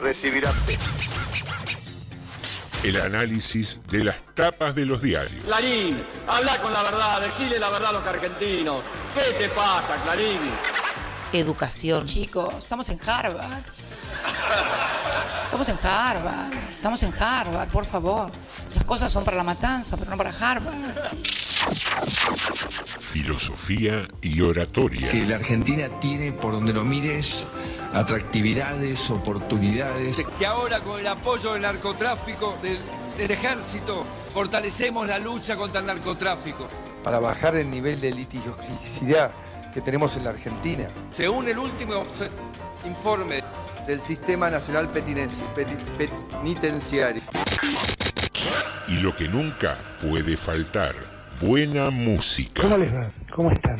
recibirá. El análisis de las tapas de los diarios. Clarín, habla con la verdad, decile la verdad a los argentinos. ¿Qué te pasa, Clarín? Educación. Chicos, estamos en Harvard. Estamos en Harvard. Estamos en Harvard, por favor. Esas cosas son para la matanza, pero no para Harvard. Filosofía y oratoria. que la Argentina tiene, por donde lo mires, atractividades, oportunidades. Que ahora con el apoyo del narcotráfico, del, del ejército, fortalecemos la lucha contra el narcotráfico. Para bajar el nivel de litigiosidad que tenemos en la Argentina. Según el último informe del Sistema Nacional Penitenciario. Y lo que nunca puede faltar. Buena música. ¿Cómo les va? ¿Cómo están?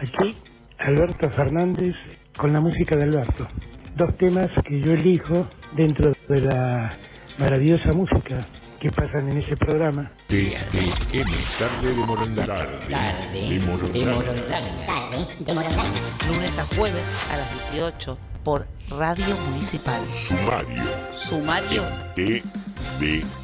Aquí Alberto Fernández con la música de Alberto. Dos temas que yo elijo dentro de la maravillosa música que pasan en ese programa. TDM, tarde de Morondanga. Tarde de Morondanga. Lunes a jueves a las 18 por Radio Municipal. Sumario. Sumario TDM.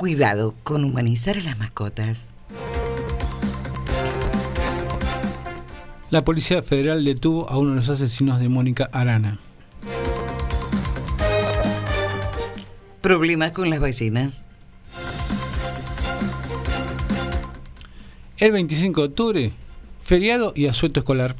Cuidado con humanizar a las mascotas. La Policía Federal detuvo a uno de los asesinos de Mónica Arana. Problemas con las ballenas. El 25 de octubre, feriado y asueto escolar.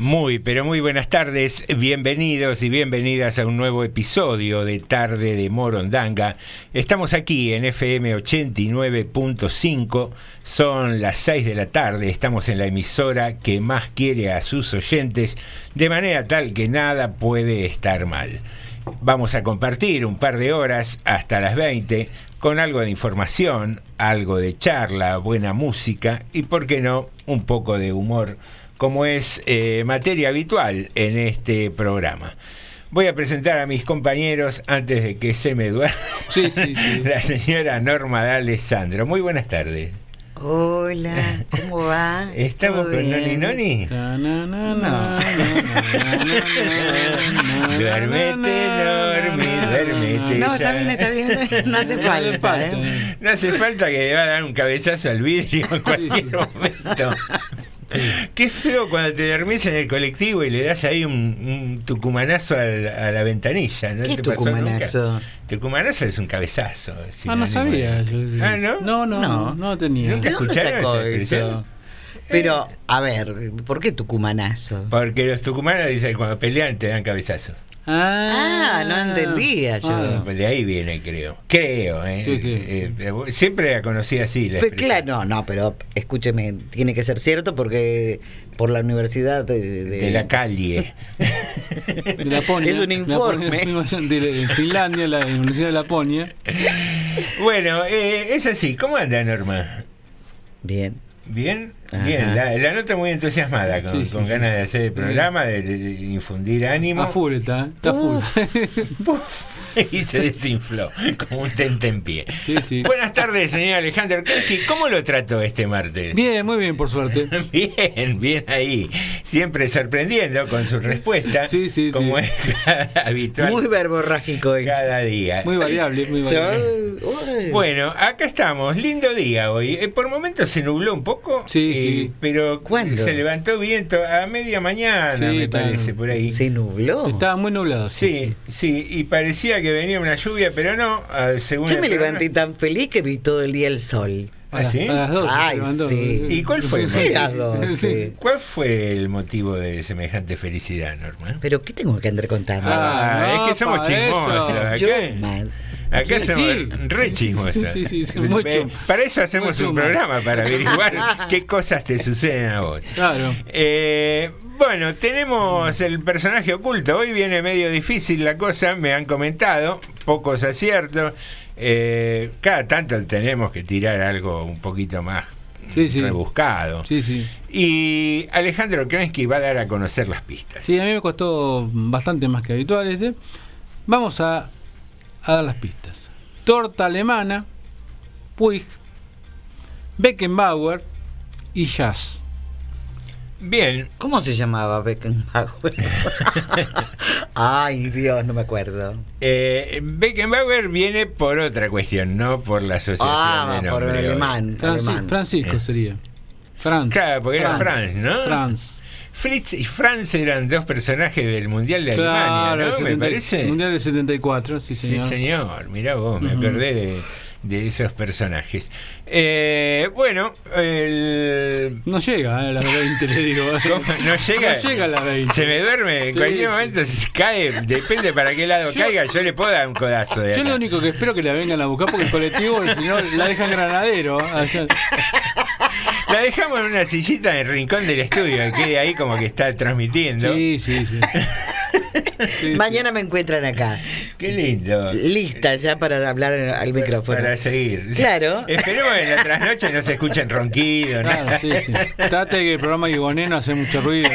Muy, pero muy buenas tardes, bienvenidos y bienvenidas a un nuevo episodio de Tarde de Morondanga. Estamos aquí en FM 89.5, son las 6 de la tarde, estamos en la emisora que más quiere a sus oyentes, de manera tal que nada puede estar mal. Vamos a compartir un par de horas hasta las 20 con algo de información, algo de charla, buena música y, por qué no, un poco de humor como es eh, materia habitual en este programa. Voy a presentar a mis compañeros antes de que se me duerma. Sí, sí, sí. La señora Norma D'Alessandro. Muy buenas tardes. Hola, ¿cómo va? ¿Estamos ¿Todo con Noni bien? Noni? Duérmete, Normi, duérmete. No, está bien, está bien, está bien. No hace falta, ¿eh? No hace falta que le va a dar un cabezazo al vidrio en cualquier momento. Qué feo cuando te dormís en el colectivo y le das ahí un, un tucumanazo a, la ventanilla. ¿no ¿Qué te pasó tucumanazo? Tucumanazo es un cabezazo. Ah, no sabía. yo- Ah, ¿no? No, no, No. no, tenía. Nunca ¿De dónde escucharon eso? Pero, a ver, ¿por qué tucumanazo? Porque los tucumanos dicen que cuando pelean te dan cabezazo. Ah, no entendía yo. Ah, de ahí viene, creo. Creo, ¿eh? Sí, sí. Eh, eh, siempre la conocí así. La Pues claro, no, no, pero escúcheme, tiene que ser cierto porque por la universidad de, de- De la calle. De Laponia. Es un informe. Laponia, de Finlandia, la Universidad de Laponia. Bueno, eh, es así. ¿Cómo anda, Norma? Bien. ¿Bien? Ajá. Bien, la, la nota muy entusiasmada, con, Sí, sí, con sí. ganas de hacer el programa, de, de- de infundir ánimo. A full está, está full. y se desinfló como un tentempié. Sí, sí. Buenas tardes, señor Alejandro Kreski. ¿Cómo lo trató este martes? Bien, muy bien, por suerte. Bien, bien ahí. Siempre sorprendiendo con sus respuestas. Sí, sí, como sí. es habitual. Muy verborrágico es. cada día. Muy variable, muy variable. Bueno, acá estamos, lindo día hoy. Eh, por momentos se nubló un poco, Sí, eh, sí. pero ¿Cuándo? se levantó viento a media mañana, Sí, me parece, por ahí. Se nubló. Estaba muy nublado. Sí, sí, y parecía que venía una lluvia, pero no, ah, según Yo me programa- levanté tan feliz que vi todo el día el sol. A, ¿Ah, sí? a las 12 Ay, se levantó. sí. ¿Y cuál fue el Sí, las 12. ¿Cuál fue el motivo de semejante felicidad, Norma? Pero ¿qué tengo que andar contando? Ah, Ah, es que somos chismosos. Acá, Yo más. acá Sí, somos sí. re Sí, chismosos. sí, sí, sí, sí, muy chum- Para eso hacemos un programa, para averiguar qué cosas te suceden a vos. Claro. Eh, bueno, tenemos el personaje oculto. Hoy viene medio difícil la cosa, me han comentado, pocos aciertos. Eh, cada tanto tenemos que tirar algo un poquito más Sí, sí. rebuscado. Sí, sí. Y Alejandro Krensky va a dar a conocer las pistas. Sí, a mí me costó bastante más que habitual este. Vamos a, a dar las pistas. Torta alemana, Puig, Beckenbauer y Jazz. Bien, ¿Cómo se llamaba Beckenbauer? Ay, Dios, no me acuerdo. eh, Beckenbauer viene por otra cuestión, no por la asociación Ah, de por nombre. alemán. Franci- alemán. Francisco Eh. sería. Franz. Claro, porque era Franz, ¿no? Franz. Fritz y Franz eran dos personajes del Mundial de Claro, Alemania, el ¿no? Me 70 parece. Mundial del 74, sí, Sí, señor. señor. Mirá vos, me Ujú. acordé de, de esos personajes. Eh, bueno, el... No llega eh, a las 20, le digo. ¿Cómo? No llega. No llega a las 20. Se me duerme, en Sí, cualquier sí. momento se cae, depende para qué lado Yo- caiga, yo le puedo dar un codazo de Yo acá. lo único que espero que la vengan a buscar porque el colectivo, el señor, la deja en Granadero. allá. La dejamos en una sillita en el rincón del estudio, que quede ahí como que está transmitiendo. Sí, sí, sí. Sí, Mañana me encuentran acá. Qué lindo. Lista ya para hablar al micrófono. Para seguir. Claro. Esperemos que en la trasnoche no se escuchen ronquidos. Claro, nada. sí, sí. Trate que el programa Igoné no hace mucho ruido.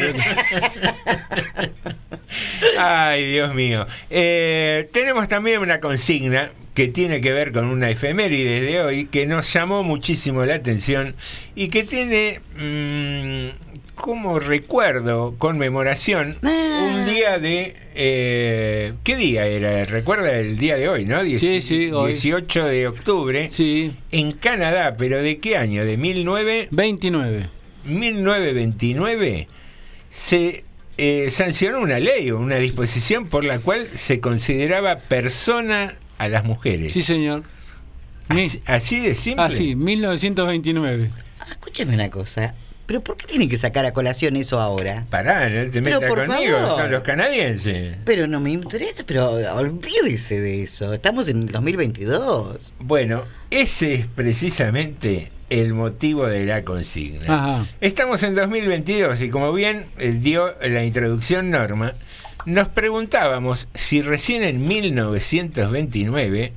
Ay, Dios mío. Eh, tenemos también una consigna que tiene que ver con una efeméride de hoy que nos llamó muchísimo la atención y que tiene mm, como recuerdo, conmemoración, un día de... eh, ¿Qué día era? Recuerda el día de hoy, ¿no? Dieci- Sí, sí, hoy. 18 de octubre. Sí. En Canadá, pero ¿de qué año? ¿De 19... 29. 1929 se eh, sancionó una ley o una disposición por la cual se consideraba persona a las mujeres. Sí, señor. Así, así de simple. Ah, sí, 1929. Ah, escúchame una cosa. ¿Pero por qué tiene que sacar a colación eso ahora? Pará, no te Pero metas conmigo, favor. son los canadienses. Pero no me interesa, pero olvídese de eso. Estamos en el 2022. Bueno, ese es precisamente el motivo de la consigna. Ajá. Estamos en 2022 y como bien eh, dio la introducción Norma, nos preguntábamos si recién en 1929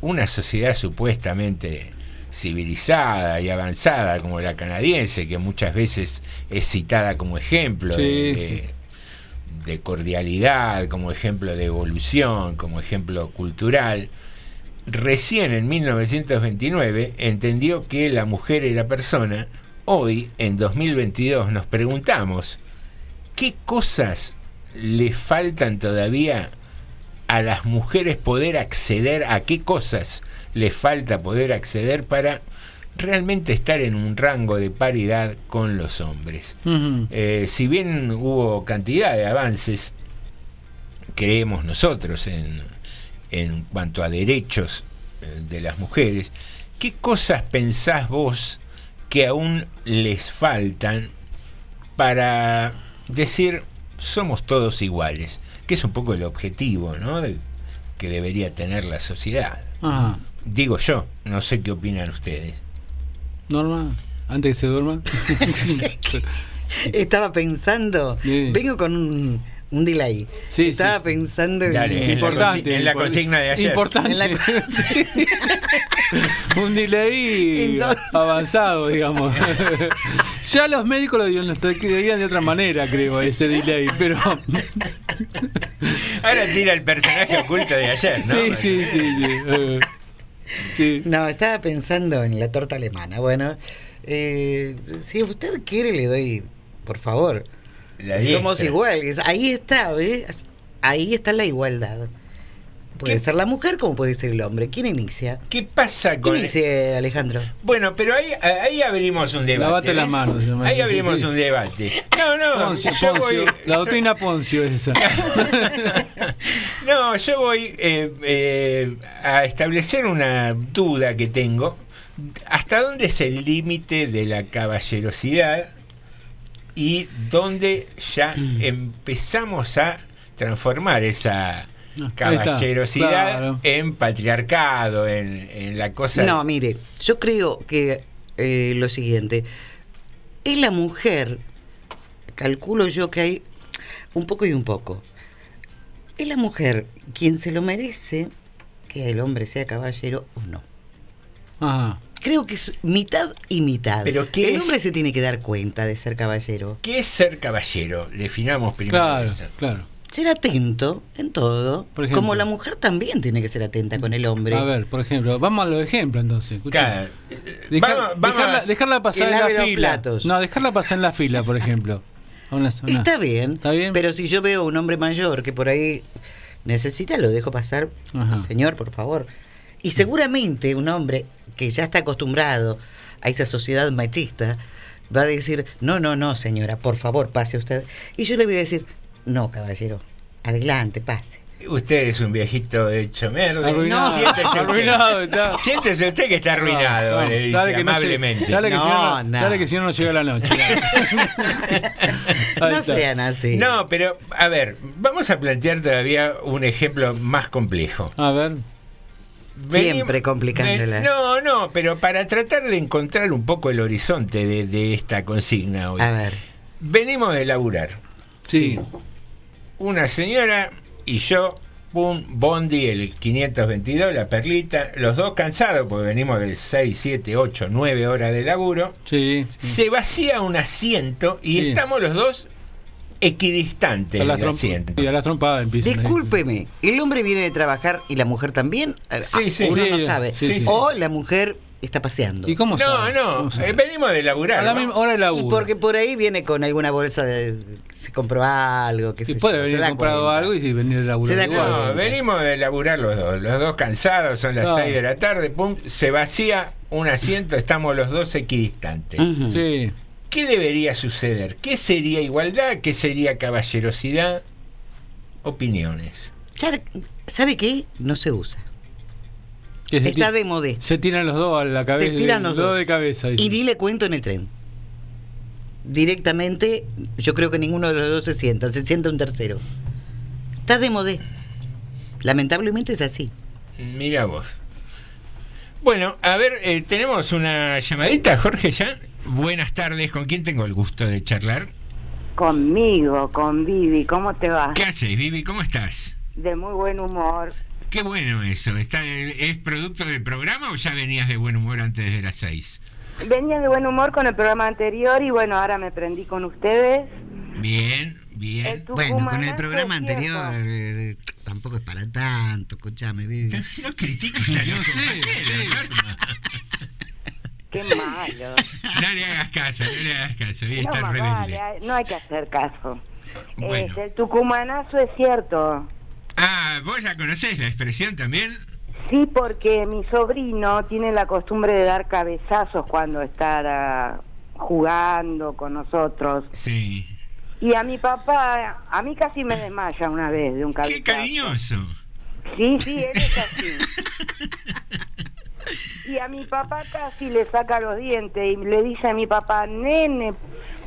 una sociedad supuestamente civilizada y avanzada como la canadiense, que muchas veces es citada como ejemplo Sí, de, sí. de- de cordialidad, como ejemplo de evolución, como ejemplo cultural, recién en 1929 entendió que la mujer era persona, hoy en 2022 nos preguntamos, ¿qué cosas le faltan todavía a las mujeres poder acceder, a qué cosas le falta poder acceder para realmente estar en un rango de paridad con los hombres? Eh, si bien hubo cantidad de avances, creemos nosotros en, en cuanto a derechos eh, de las mujeres, ¿qué cosas pensás vos que aún les faltan para decir somos todos iguales? Que es un poco el objetivo, ¿no? De- que debería tener la sociedad. Ajá. Digo yo, no sé qué opinan ustedes. Norma, antes que se duerma. Estaba pensando, Sí. vengo con un, un delay. Sí, Estaba sí, pensando en, Dale, en la Importante. en la consigna de ayer. Importante. en la un delay Entonces- avanzado, digamos. ya los médicos lo diagnosticarían de otra manera, creo, ese delay, pero Ahora tira el personaje oculto de ayer, ¿no? sí, sí, sí, sí. eh, sí. No, estaba pensando en la torta alemana. Bueno, eh, si usted quiere le doy, por favor. La Somos iguales. Ahí está, ¿ves? Ahí está la igualdad. Puede ¿Qué? ser la mujer como puede ser el hombre. ¿Quién inicia? ¿Qué pasa ¿Quién con inicia, Alejandro? Bueno, pero ahí, ahí abrimos un debate. Lavate las ¿ves? manos, se llama Ahí abrimos sí. un debate. No, no, Poncio, yo Poncio. voy. La doctrina Poncio es esa. No, yo voy eh, eh, a establecer una duda que tengo. ¿Hasta dónde es el límite de la caballerosidad y dónde ya empezamos a transformar esa caballerosidad claro. en patriarcado, en, en la cosa... No, mire, yo creo que eh, lo siguiente. Es la mujer, calculo yo que hay un poco y un poco. Es la mujer quien se lo merece que el hombre sea caballero o no. Ajá. Creo que es mitad y mitad. Pero ¿qué el es? hombre se tiene que dar cuenta de ser caballero. ¿Qué es ser caballero? Definamos primero Claro, eso. claro. Ser atento en todo. Por ejemplo. como la mujer también tiene que ser atenta con el hombre. A ver, por ejemplo, vamos a los ejemplos entonces. escucha. Claro. Dejar- Vamos- vamos dejarla, pasar en la fila. platos. No, dejarla pasar en la fila, por ejemplo. Una- una- Está bien, ¿Está bien? pero si yo veo un hombre mayor que por ahí necesita, lo dejo pasar. Ajá. Señor, por favor. Y seguramente un hombre que ya está acostumbrado a esa sociedad machista va a decir, no, no, no, señora, por favor, pase usted. Y yo le voy a decir, no, caballero, adelante, pase. Usted es un viejito hecho mierda. Arruinado. Siéntese usted. Arruinado está. Siéntese usted que está arruinado, No, no, le dice dale que no amablemente. llegue- dale que, No, si no, no. dale que si no no llega la noche. No sean así. No, pero a ver, vamos a plantear todavía un ejemplo más complejo. A ver. Venim- Siempre complicándola. ven- No, no, pero para tratar de encontrar un poco el horizonte de, de esta consigna hoy. A ver, Venimos de laburar. Sí. Una señora y yo, pum, Bondi, el 522, la perlita, los dos cansados porque venimos de 6, 7, 8, 9 horas de laburo. Sí. sí. Se vacía un asiento y Sí. estamos los dos equidistantes A asiento. y a las trompadas discúlpeme, ¿el hombre viene de trabajar y la mujer también? Sí, sí. Uno Sí, no sabe. sí, sí. O la mujer está paseando. ¿Y cómo No, sabe? no, ¿Cómo sabe? eh, venimos de laburar. A la ¿no? misma hora de Y porque por ahí viene con alguna bolsa de. Se compró algo, puede yo, se venir da comprado cuenta. algo y si venir a laburar Se da. No, venimos de laburar los dos, los dos cansados, son las. 6 de la tarde, pum, se vacía un asiento, estamos los dos equidistantes. Sí. ¿Qué debería suceder? ¿Qué sería igualdad? ¿Qué sería caballerosidad? Opiniones. ¿Sabe qué? No se usa. Que se, Está de modé. se tiran los dos a la cabeza. Se tiran los dos. de cabeza. dice. Y ni le cuento en el tren. Directamente, yo creo que ninguno de los dos se sienta, se sienta un tercero. Está de modé. Lamentablemente es así. Mira vos. Bueno, a ver, eh, tenemos una llamadita, Jorge, ya. Buenas tardes, ¿con quién tengo el gusto de charlar? Conmigo, con Vivi, ¿cómo te va? ¿Qué haces, Vivi? ¿Cómo estás? De muy buen humor. Qué bueno eso. ¿Está, ¿Es producto del programa o ya venías de buen humor antes de las seis? Venía de buen humor con el programa anterior y bueno, ahora me prendí con ustedes. Bien, bien. Bueno, con el programa anterior eh, tampoco es para tanto, escuchame, Vivi. No critiques a los sé. Qué malo. No le hagas caso, no le hagas caso. Hoy No, está más rebelde. no hay que hacer caso. Bueno. Este, el tucumanazo es cierto. Ah, ¿vos la conocés la expresión también? Sí, porque mi sobrino tiene la costumbre de dar cabezazos cuando está ah, jugando con nosotros. Sí. Y a mi papá, a mí casi me desmaya una vez de un cabezazo. Qué cariñoso. Sí, sí, él es así. Y a mi papá casi le saca los dientes y le dice a mi papá, nene,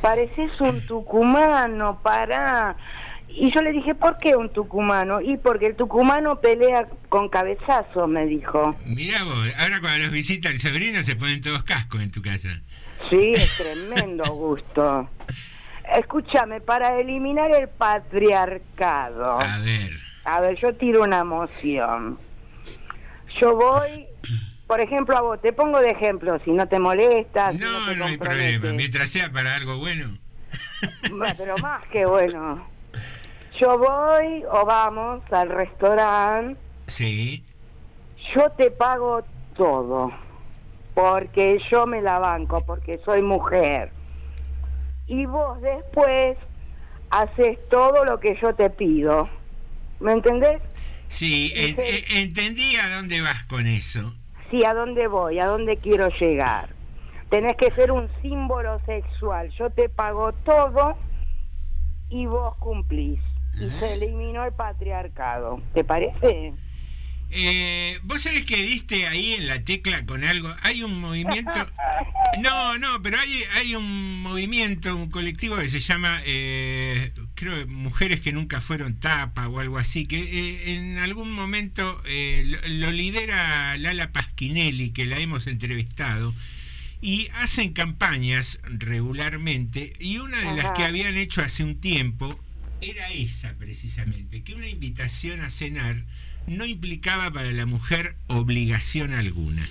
pareces un tucumano, pará. Y yo le dije, ¿por qué un tucumano? Y porque el tucumano pelea con cabezazos, me dijo. Mirá vos, ahora cuando los visita el sobrino se ponen todos cascos en tu casa. Sí, es tremendo gusto. Escúchame, para eliminar el patriarcado. A ver. A ver, yo tiro una moción. Yo voy, por ejemplo, a vos, te pongo de ejemplo, si no te molesta. si No, te no hay problema. Mientras sea para algo. Bueno, Pero más que bueno. Yo voy o vamos al restaurante, Sí. yo te pago todo, porque yo me la banco, porque soy mujer. Y vos después haces todo lo que yo te pido. ¿Me entendés? Sí, en- en- entendí a dónde vas con eso. Sí, ¿a dónde voy? ¿A dónde quiero llegar? Tenés que ser un símbolo sexual. Yo te pago todo y vos cumplís. Y se eliminó el patriarcado. ¿Te parece? Eh, Vos sabés que diste ahí en la tecla con algo. Hay un movimiento. No, no, pero hay, hay un movimiento, un colectivo que se llama, eh, creo, Mujeres que nunca fueron tapa o algo así, que eh, en algún momento eh, lo, lo lidera Lala Pasquinelli, que la hemos entrevistado. Y hacen campañas regularmente, y una de las que habían hecho hace un tiempo era esa precisamente, que una invitación a cenar no implicaba para la mujer obligación alguna.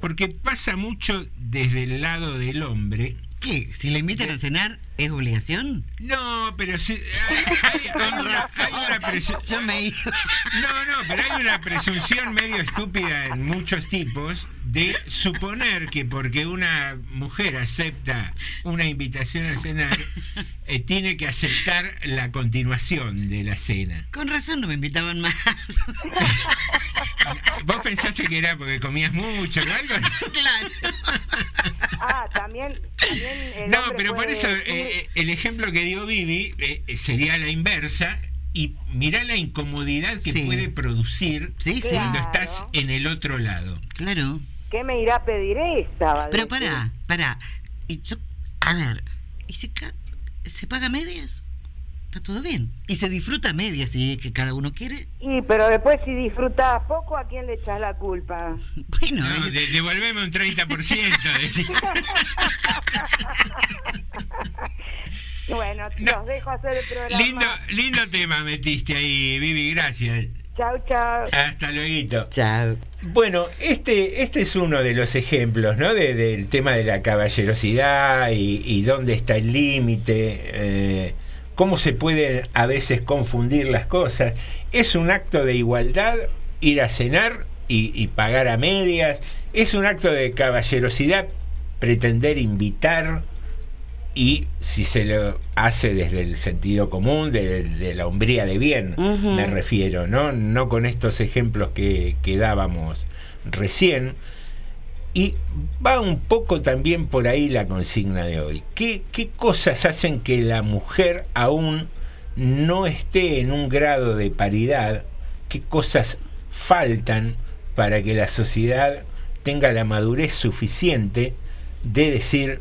Porque pasa mucho desde el lado del hombre. ¿Qué? Si le invitan a cenar, ¿es obligación? No, pero sí, hay, hay una, hay una Yo me iba. No, no, pero hay una presunción medio estúpida en muchos tipos de suponer que porque una mujer acepta una invitación a cenar, eh, tiene que aceptar la continuación de la cena. Con razón no me invitaban más. ¿Vos pensaste que era porque comías mucho o algo? Claro. Ah, también, también el No, pero por eso eh, eh, el ejemplo que dio Vivi eh, sería la inversa. Y mirá la incomodidad que Sí. puede producir Sí, sí. cuando Claro. estás en el otro lado. Claro. ¿Qué me irá a pedir esta? va a Pero pará, pará. Y yo, a ver, ¿y se paga medias? Está todo bien. Y se disfruta a medias si es que cada uno quiere. Y pero después si disfrutás poco, ¿a quién le echas la culpa? Bueno, No, es- de- devolveme un 30%. decís. Bueno, los dejo hacer el programa. lindo, lindo tema metiste ahí, Vivi, gracias. Chau, chau. Hasta luego. Chao. Bueno, este, este es uno de los ejemplos, ¿no? De- del tema de la caballerosidad y, y dónde está el límite, eh, cómo se pueden a veces confundir las cosas. Es un acto de igualdad ir a cenar y, y pagar a medias. Es un acto de caballerosidad pretender invitar y si se lo hace desde el sentido común, de, de la hombría de bien, me refiero, ¿no? No con estos ejemplos que, que dábamos recién. Y va un poco también por ahí la consigna de hoy. ¿Qué, qué cosas hacen que la mujer aún no esté en un grado de paridad? ¿Qué cosas faltan para que la sociedad tenga la madurez suficiente de decir,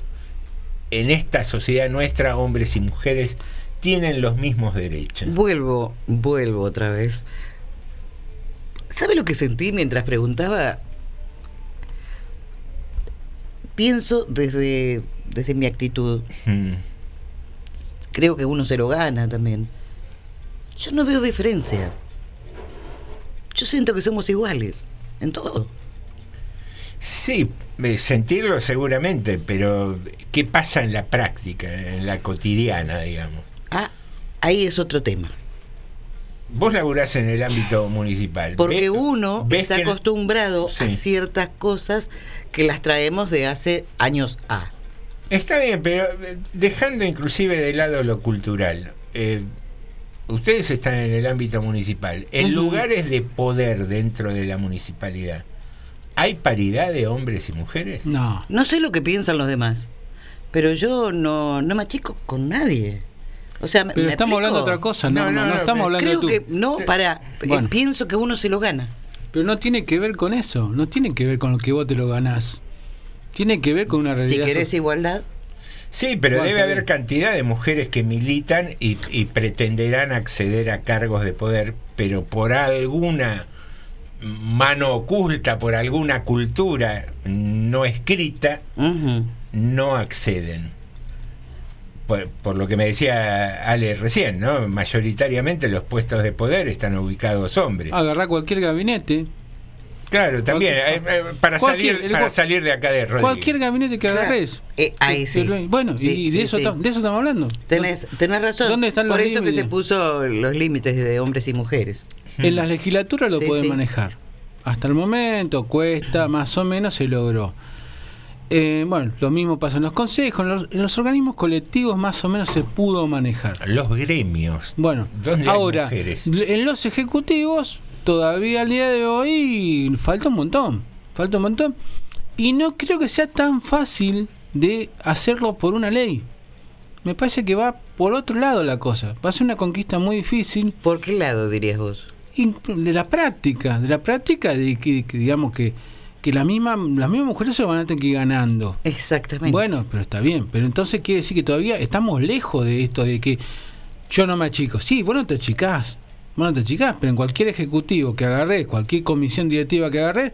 en esta sociedad nuestra, hombres y mujeres tienen los mismos derechos? Vuelvo, vuelvo otra vez. ¿Sabe lo que sentí mientras preguntaba? Pienso desde, desde mi actitud. Mm. Creo que uno se lo gana también. Yo no veo diferencia. Yo siento que somos iguales en todo. Sí, eh, sentirlo seguramente, pero ¿qué pasa en la práctica, en la cotidiana, digamos? Ah, ahí es otro tema. Vos laburás en el ámbito municipal. Porque uno ves está acostumbrado a Sí. ciertas cosas que las traemos de hace años A. Está bien, pero eh, dejando inclusive de lado lo cultural, eh, ustedes están en el ámbito municipal, en lugares de poder dentro de la municipalidad, ¿hay paridad de hombres y mujeres? No. No sé lo que piensan los demás, pero yo no, no me achico con nadie. O sea, me- Pero me estamos hablando de otra cosa, no, no, no, estamos hablando Creo de tu... que no, para. eh, Bueno. pienso que uno se lo gana. Pero no tiene que ver con eso, no tiene que ver con lo que vos te lo ganás. Tiene que ver con una Si realidad. querés so- igualdad, Sí, pero debe haber cantidad de mujeres que militan y, y pretenderán acceder a cargos de poder, pero por alguna mano oculta, por alguna cultura no escrita, no acceden. Por, por lo que me decía Ale recién, ¿no? Mayoritariamente los puestos de poder están ubicados hombres. Agarrar cualquier gabinete. Claro, también, eh, eh, para, salir, el- para salir de acá de Rodríguez. Cualquier gabinete que Claro. agarres. Eh, ahí sí. Bueno, Sí, y de, sí, eso sí. tam- de eso estamos hablando. Tenés, tenés razón. ¿Dónde están los Por eso que se puso los límites de hombres y mujeres. En las legislaturas lo Sí, pueden sí. manejar. Hasta el momento cuesta, más o menos se logró. Eh, bueno, lo mismo pasa en los consejos, en los, en los organismos colectivos más o menos se pudo manejar. Los gremios. Bueno, ¿Dónde hay ahora, mujeres? en los ejecutivos, todavía al día de hoy falta un montón, falta un montón. Y no creo que sea tan fácil de hacerlo por una ley. Me parece que va por otro lado la cosa. Va a ser una conquista muy difícil. ¿Por qué lado dirías vos? De la práctica, de la práctica de que digamos que, que la misma, las mismas mujeres se van a tener que ir ganando. Exactamente. Bueno, pero está bien. Pero entonces quiere decir que todavía estamos lejos de esto de que yo no me achico. Sí, vos no te achicás. Vos no te achicás, pero en cualquier ejecutivo que agarré, cualquier comisión directiva que agarré,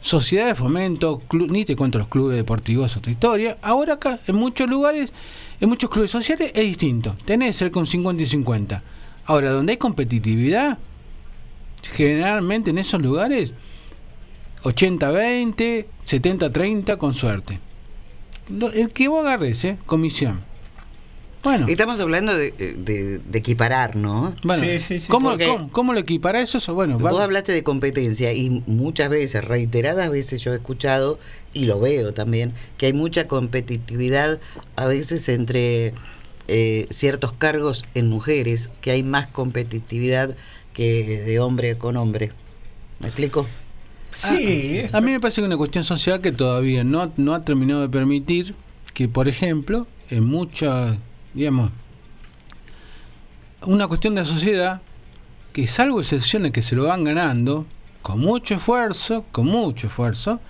sociedad de fomento, ni te cuento los clubes deportivos, otra historia. Ahora acá, en muchos lugares, en muchos clubes sociales es distinto. Tenés cerca un 50 y 50. Ahora, donde hay competitividad, generalmente en esos lugares, 80-20, 70-30 con suerte. El que vos agarres, ¿eh? Comisión. Bueno. Estamos hablando de, de- de equiparar, ¿no? Bueno, ¿cómo, Porque cómo, cómo lo equipara eso? Eso, Bueno, Vos va- hablaste de competencia y muchas veces, reiteradas veces yo he escuchado y lo veo también, que hay mucha competitividad a veces entre eh, ciertos cargos en mujeres, que hay más competitividad que de hombre con hombre. ¿Me explico? Sí. A mí me parece que es una cuestión social que todavía no, no ha terminado de permitir que, por ejemplo, en muchas, digamos, una cuestión de la sociedad que salvo excepciones que se lo van ganando, con mucho esfuerzo, con mucho esfuerzo,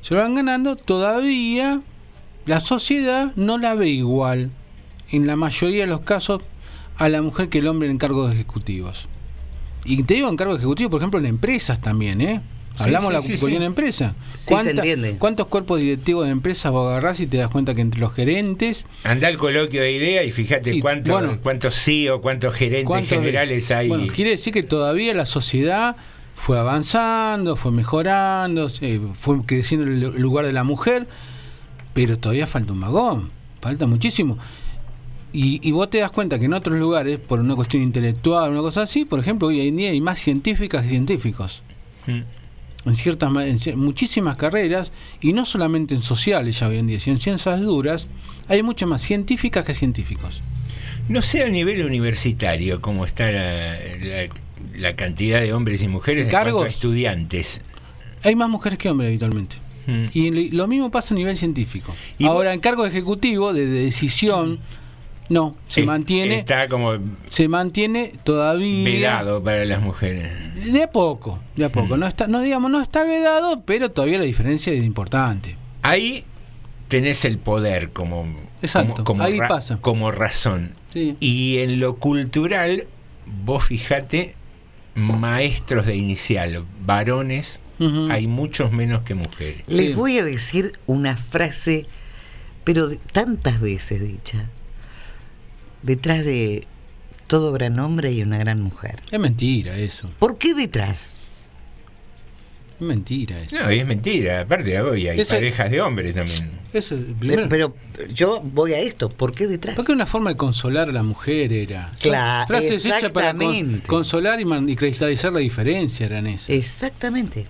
se lo van ganando, todavía la sociedad no la ve igual, en la mayoría de los casos, a la mujer que el hombre en cargos ejecutivos. Y te digo en cargos ejecutivos, por ejemplo, en empresas también, ¿eh? Hablamos sí, de la sí, cuestión sí. de empresa. Sí, se entiende. ¿Cuántos cuerpos directivos de empresas vos agarrás y te das cuenta que entre los gerentes Anda al coloquio de idea y fíjate Y, cuánto, bueno, cuántos CEO, cuántos gerentes ¿Cuántos- generales hay. Bueno, quiere decir que todavía la sociedad fue avanzando, fue mejorando, fue creciendo el el lugar de la mujer, pero todavía falta un vagón, falta muchísimo. Y, y vos te das cuenta que en otros lugares, por una cuestión intelectual, una cosa así, por ejemplo, hoy en día hay más científicas que científicos. En ciertas en muchísimas carreras, y no solamente en sociales ya hoy en día, sino en ciencias duras, hay mucho más científicas que científicos. No sé a nivel universitario cómo está la, la- la cantidad de hombres y mujeres en a estudiantes. Hay más mujeres que hombres habitualmente. Mm. Y lo mismo pasa a nivel científico. Ahora, en cargo ejecutivo, de, de decisión, no, se Es- mantiene, Está como se mantiene todavía vedado para las mujeres. de a poco, de a Mm. poco. No está, no digamos, no está vedado, pero todavía la diferencia es importante. Ahí tenés el poder como, Exacto, como, como ahí ra- pasa. como razón. Sí. Y en lo cultural, vos fijate, maestros de inicial, varones, hay muchos menos que mujeres. Les voy a decir una frase, pero tantas veces dicha. Detrás de todo gran hombre hay una gran mujer. Es mentira eso. ¿Por qué detrás? Es mentira eso. No, y es mentira. Aparte, hoy hay parejas de hombres también. Eso, Pero, pero yo voy a esto, ¿por qué detrás? Porque una forma de consolar a la mujer era. Claro, frases hechas para cons- consolar y, man- y cristalizar la diferencia eran esas. Exactamente.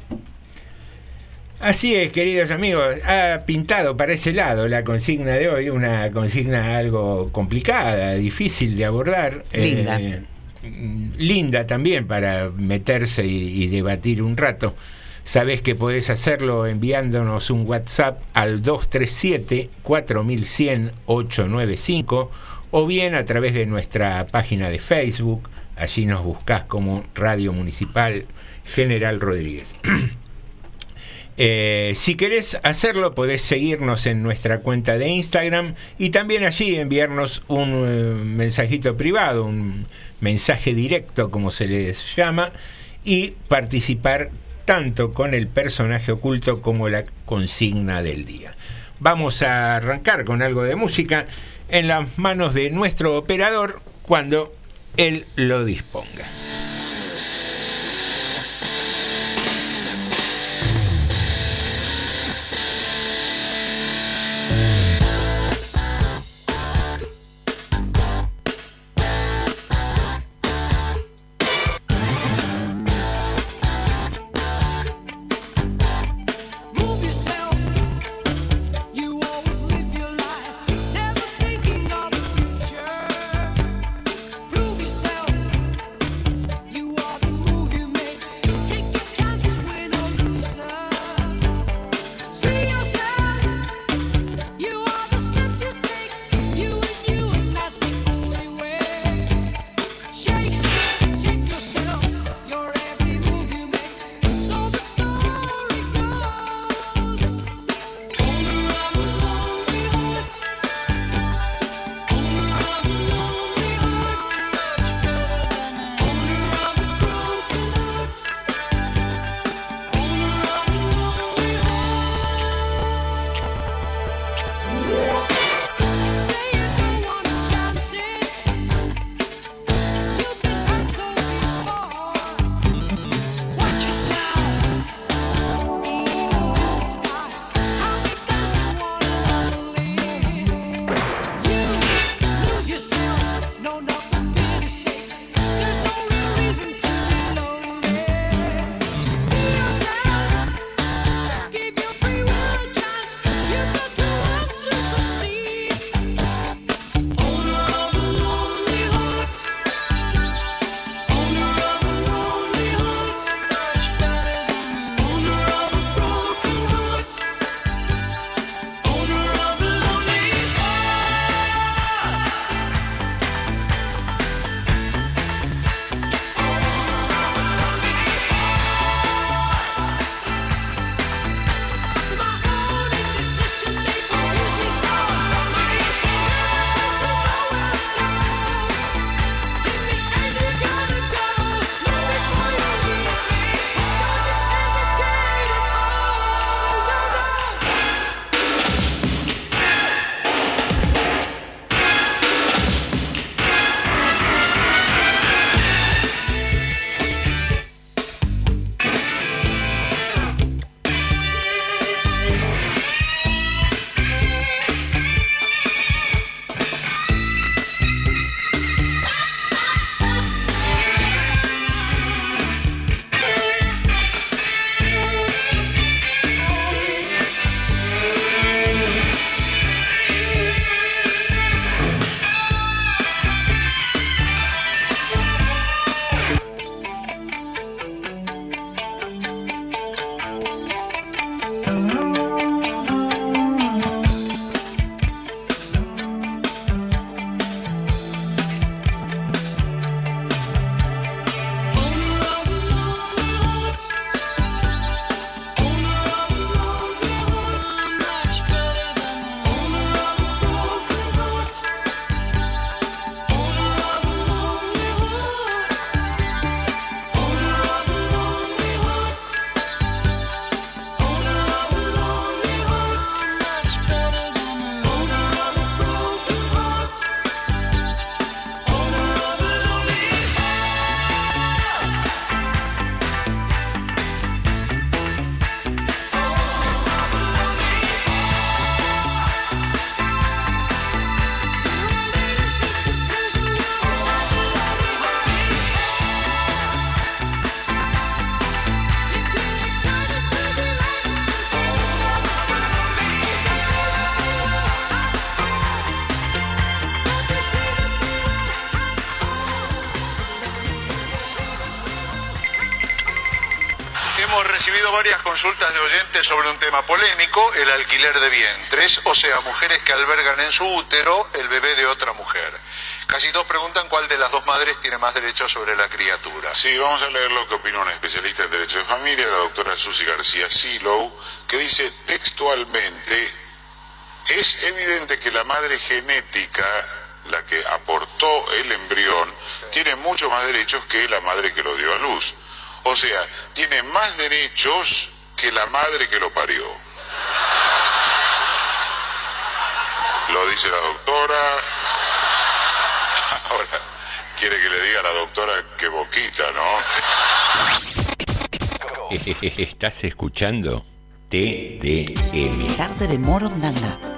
Así es, queridos amigos, ha pintado para ese lado la consigna de hoy, una consigna algo complicada, difícil de abordar. Linda. eh, mm, linda también para meterse y, y debatir un rato. Sabés que podés hacerlo enviándonos un WhatsApp al 237-4100-895 o bien a través de nuestra página de Facebook. Allí nos buscás como Radio Municipal General Rodríguez. Eh, si querés hacerlo, podés seguirnos en nuestra cuenta de Instagram y también allí enviarnos un eh, mensajito privado, un mensaje directo, como se les llama, y participar tanto con el personaje oculto como la consigna del día. Vamos a arrancar con algo de música en las manos de nuestro operador cuando él lo disponga. Consultas de oyentes sobre un tema polémico, el alquiler de vientres, o sea, mujeres que albergan en su útero el bebé de otra mujer. Casi todos preguntan cuál de las dos madres tiene más derechos sobre la criatura. Sí, vamos a leer lo que opina una especialista en derecho de familia, la doctora Susi García Silow, que dice textualmente, es evidente que la madre genética, la que aportó el embrión, tiene mucho más derechos que la madre que lo dio a luz. O sea, tiene más derechos que la madre que lo parió. Lo dice la doctora. Ahora, quiere que le diga a la doctora que boquita, ¿no? Estás escuchando TDM. Tarde de Morondanga.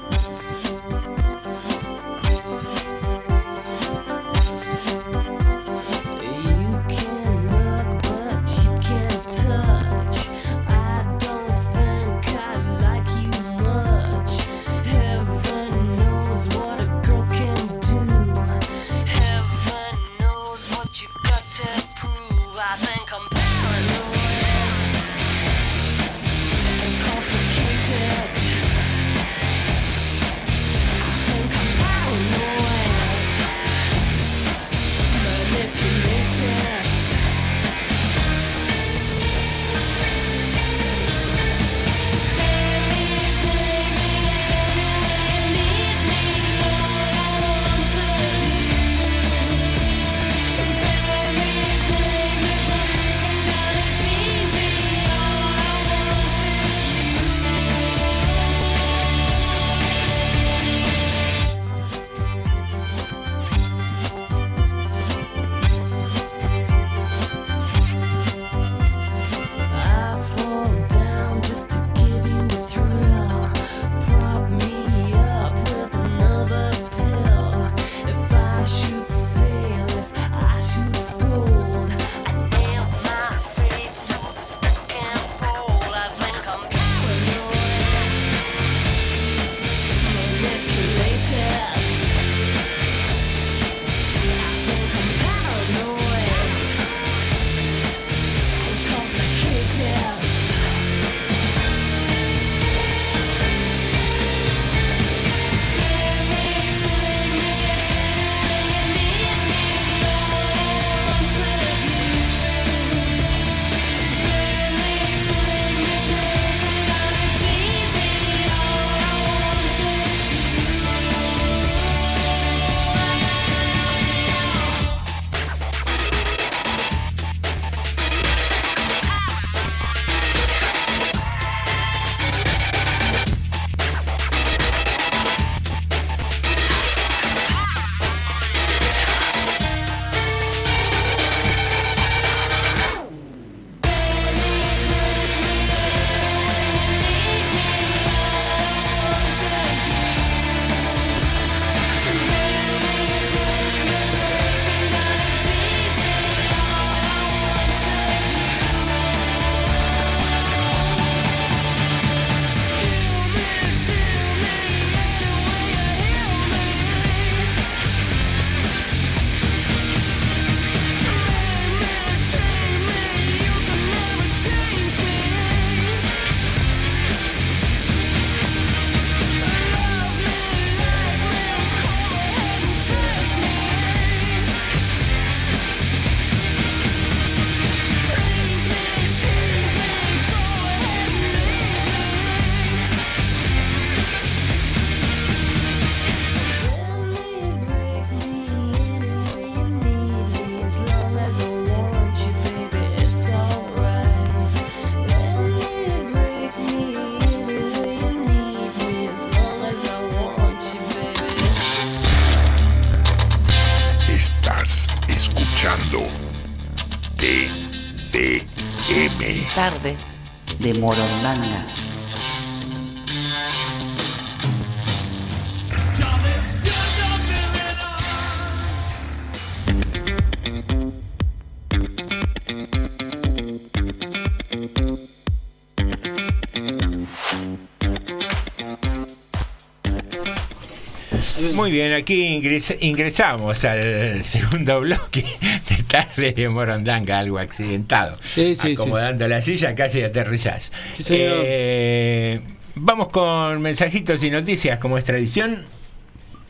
Muy bien, aquí ingres- ingresamos al segundo bloque de tarde de Morondanga, algo accidentado. Sí, sí, sí. Acomodando la silla, casi aterrizás. Eh, vamos con mensajitos y noticias, como es tradición.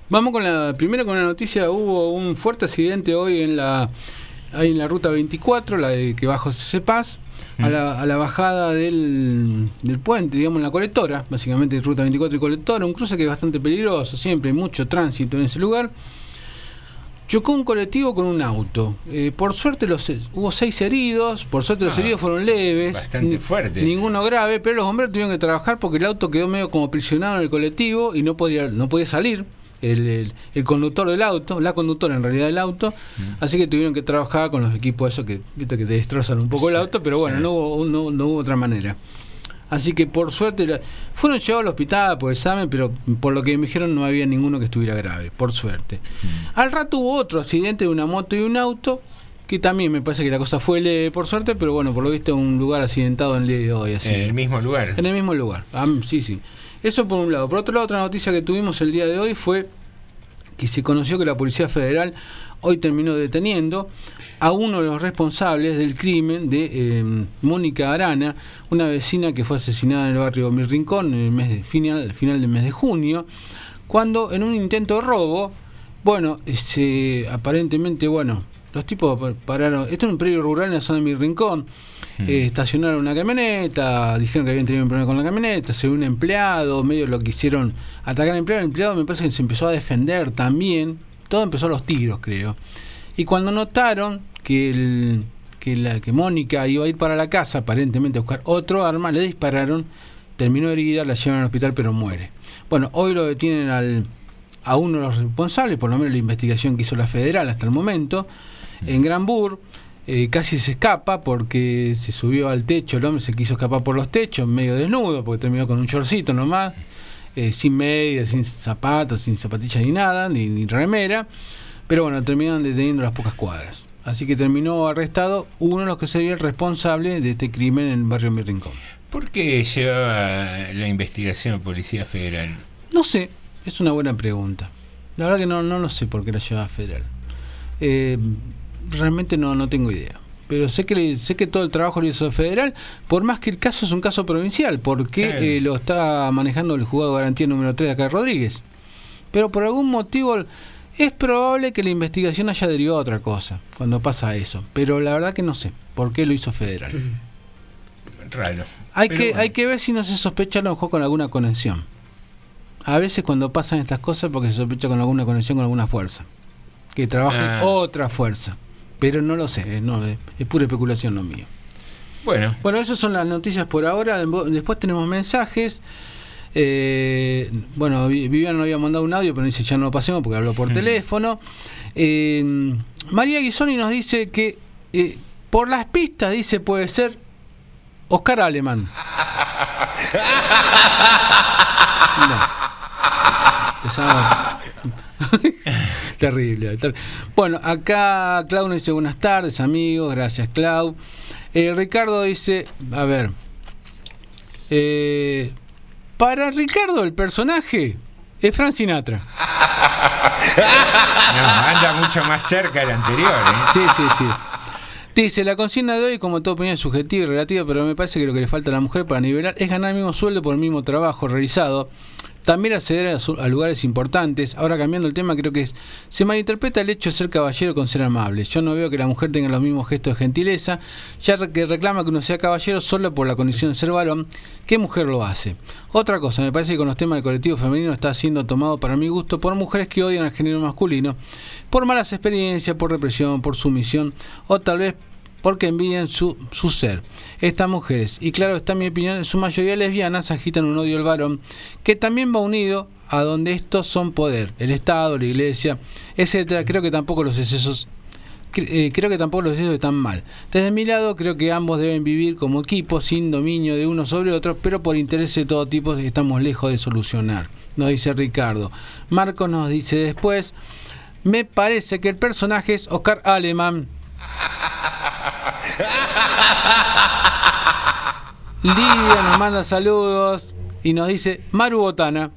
Vamos con la primero con la noticia. Hubo un fuerte accidente hoy en la ahí en la ruta 24, la de que bajo José Paz, a la, a la bajada del, del puente, digamos, en la colectora, básicamente ruta 24 y colectora, un cruce que es bastante peligroso, siempre hay mucho tránsito en ese lugar. Chocó un colectivo con un auto. Eh, por suerte los, hubo seis heridos, por suerte los Ah, heridos fueron leves. bastante fuerte. Ninguno grave, pero los bomberos tuvieron que trabajar porque el auto quedó medio como prisionado en el colectivo y no podía, no podía salir. El, el- el conductor del auto, la conductora en realidad del auto, así que tuvieron que trabajar con los equipos esos que, viste, que te destrozan un poco el auto, pero bueno, no, hubo, no, no hubo otra manera. Así que por suerte la- fueron llevados al hospital por examen, pero por lo que me dijeron no había ninguno que estuviera grave, por suerte. Al rato hubo otro accidente de una moto y un auto, que también me parece que la cosa fue leve, por suerte, pero bueno, por lo visto un lugar accidentado en el día de hoy. Así. En el mismo lugar. En el mismo lugar. Ah, sí, sí. Eso por un lado. Por otro lado, otra noticia que tuvimos el día de hoy fue que se conoció que la Policía Federal hoy terminó deteniendo a uno de los responsables del crimen de eh, Mónica Arana, una vecina que fue asesinada en el barrio Mi Rincón en el mes de final, final del mes de junio, cuando en un intento de robo, bueno, este, aparentemente, bueno, los tipos pa- pararon, esto es un predio rural en la zona de Mi Rincón, eh, estacionaron una camioneta, dijeron que habían tenido un problema con la camioneta, se un empleado, medio lo quisieron atacar al empleado, el empleado me parece que se empezó a defender también, todo empezó a los tiros creo. Y cuando notaron que el, que la que Mónica iba a ir para la casa, aparentemente a buscar otro arma, le dispararon, terminó herida, la llevan al hospital pero muere. Bueno, hoy lo detienen al, a uno de los responsables, por lo menos la investigación que hizo la federal hasta el momento, en Granbur. eh, casi se escapa porque se subió al techo, el hombre se quiso escapar por los techos, medio desnudo, porque terminó con un shortcito nomás, eh, sin medias, sin zapatos, sin zapatillas ni nada, ni, ni remera. Pero bueno, terminaron deteniendo las pocas cuadras. Así que terminó arrestado uno de los que sería el responsable de este crimen en el barrio Mi Rincón. ¿Por qué lleva la investigación a Policía Federal? No sé, es una buena pregunta. La verdad que no, no lo sé por qué la lleva federal. Eh, realmente no, no tengo idea. Pero sé que sé que todo el trabajo lo hizo federal, por más que el caso es un caso provincial, porque Claro. eh, lo está manejando el juzgado de garantía número 3 de acá de Rodríguez. Pero por algún motivo es probable que la investigación haya derivado a otra cosa cuando pasa eso. Pero la verdad que no sé por qué lo hizo federal. Raro. Hay Pero que, bueno. hay que ver si no se sospecha a lo mejor con alguna conexión. A veces cuando pasan estas cosas porque se sospecha con alguna conexión con alguna fuerza. Que trabaje Ah. otra fuerza. Pero no lo sé, no, es, es pura especulación lo mío. Bueno. Bueno, esas son las noticias por ahora. Después tenemos mensajes. Eh, bueno, Vi- Viviana nos había mandado un audio, pero dice ya no lo pasemos porque habló por teléfono. Eh, María Guisoni nos dice que eh, por las pistas, dice, puede ser Oscar Alemán. No. Empezaba- Terrible. ter- Bueno, acá Clau nos dice buenas tardes, amigos. Gracias, Clau. Eh, Ricardo dice, a ver. eh, para Ricardo, el personaje es Frank Sinatra. No, anda mucho más cerca del anterior. ¿eh? Sí, sí, sí. Dice, la consigna de hoy, como toda opinión es subjetiva y relativa, pero me parece que lo que le falta a la mujer para nivelar es ganar el mismo sueldo por el mismo trabajo realizado. También acceder a, lugares importantes. Ahora cambiando el tema, creo que es, se malinterpreta el hecho de ser caballero con ser amable. Yo no veo que la mujer tenga los mismos gestos de gentileza, ya que reclama que uno sea caballero solo por la condición de ser varón. ¿Qué mujer lo hace? Otra cosa, me parece que con los temas del colectivo femenino está siendo tomado para mi gusto por mujeres que odian al género masculino, por malas experiencias, por represión, por sumisión, o tal vez porque envidian su, su ser. Estas mujeres, y claro está mi opinión, en su mayoría lesbianas, agitan un odio al varón que también va unido a donde estos son poder, el Estado, la Iglesia, etcétera. Creo que tampoco los excesos eh, creo que tampoco los excesos están mal. Desde mi lado, creo que ambos deben vivir como equipo, sin dominio de uno sobre otro, pero por intereses de todo tipo estamos lejos de solucionar. Nos dice Ricardo. Marcos nos dice después, me parece que el personaje es Oscar Alemán. Lidia nos manda saludos y nos dice Maru Botana.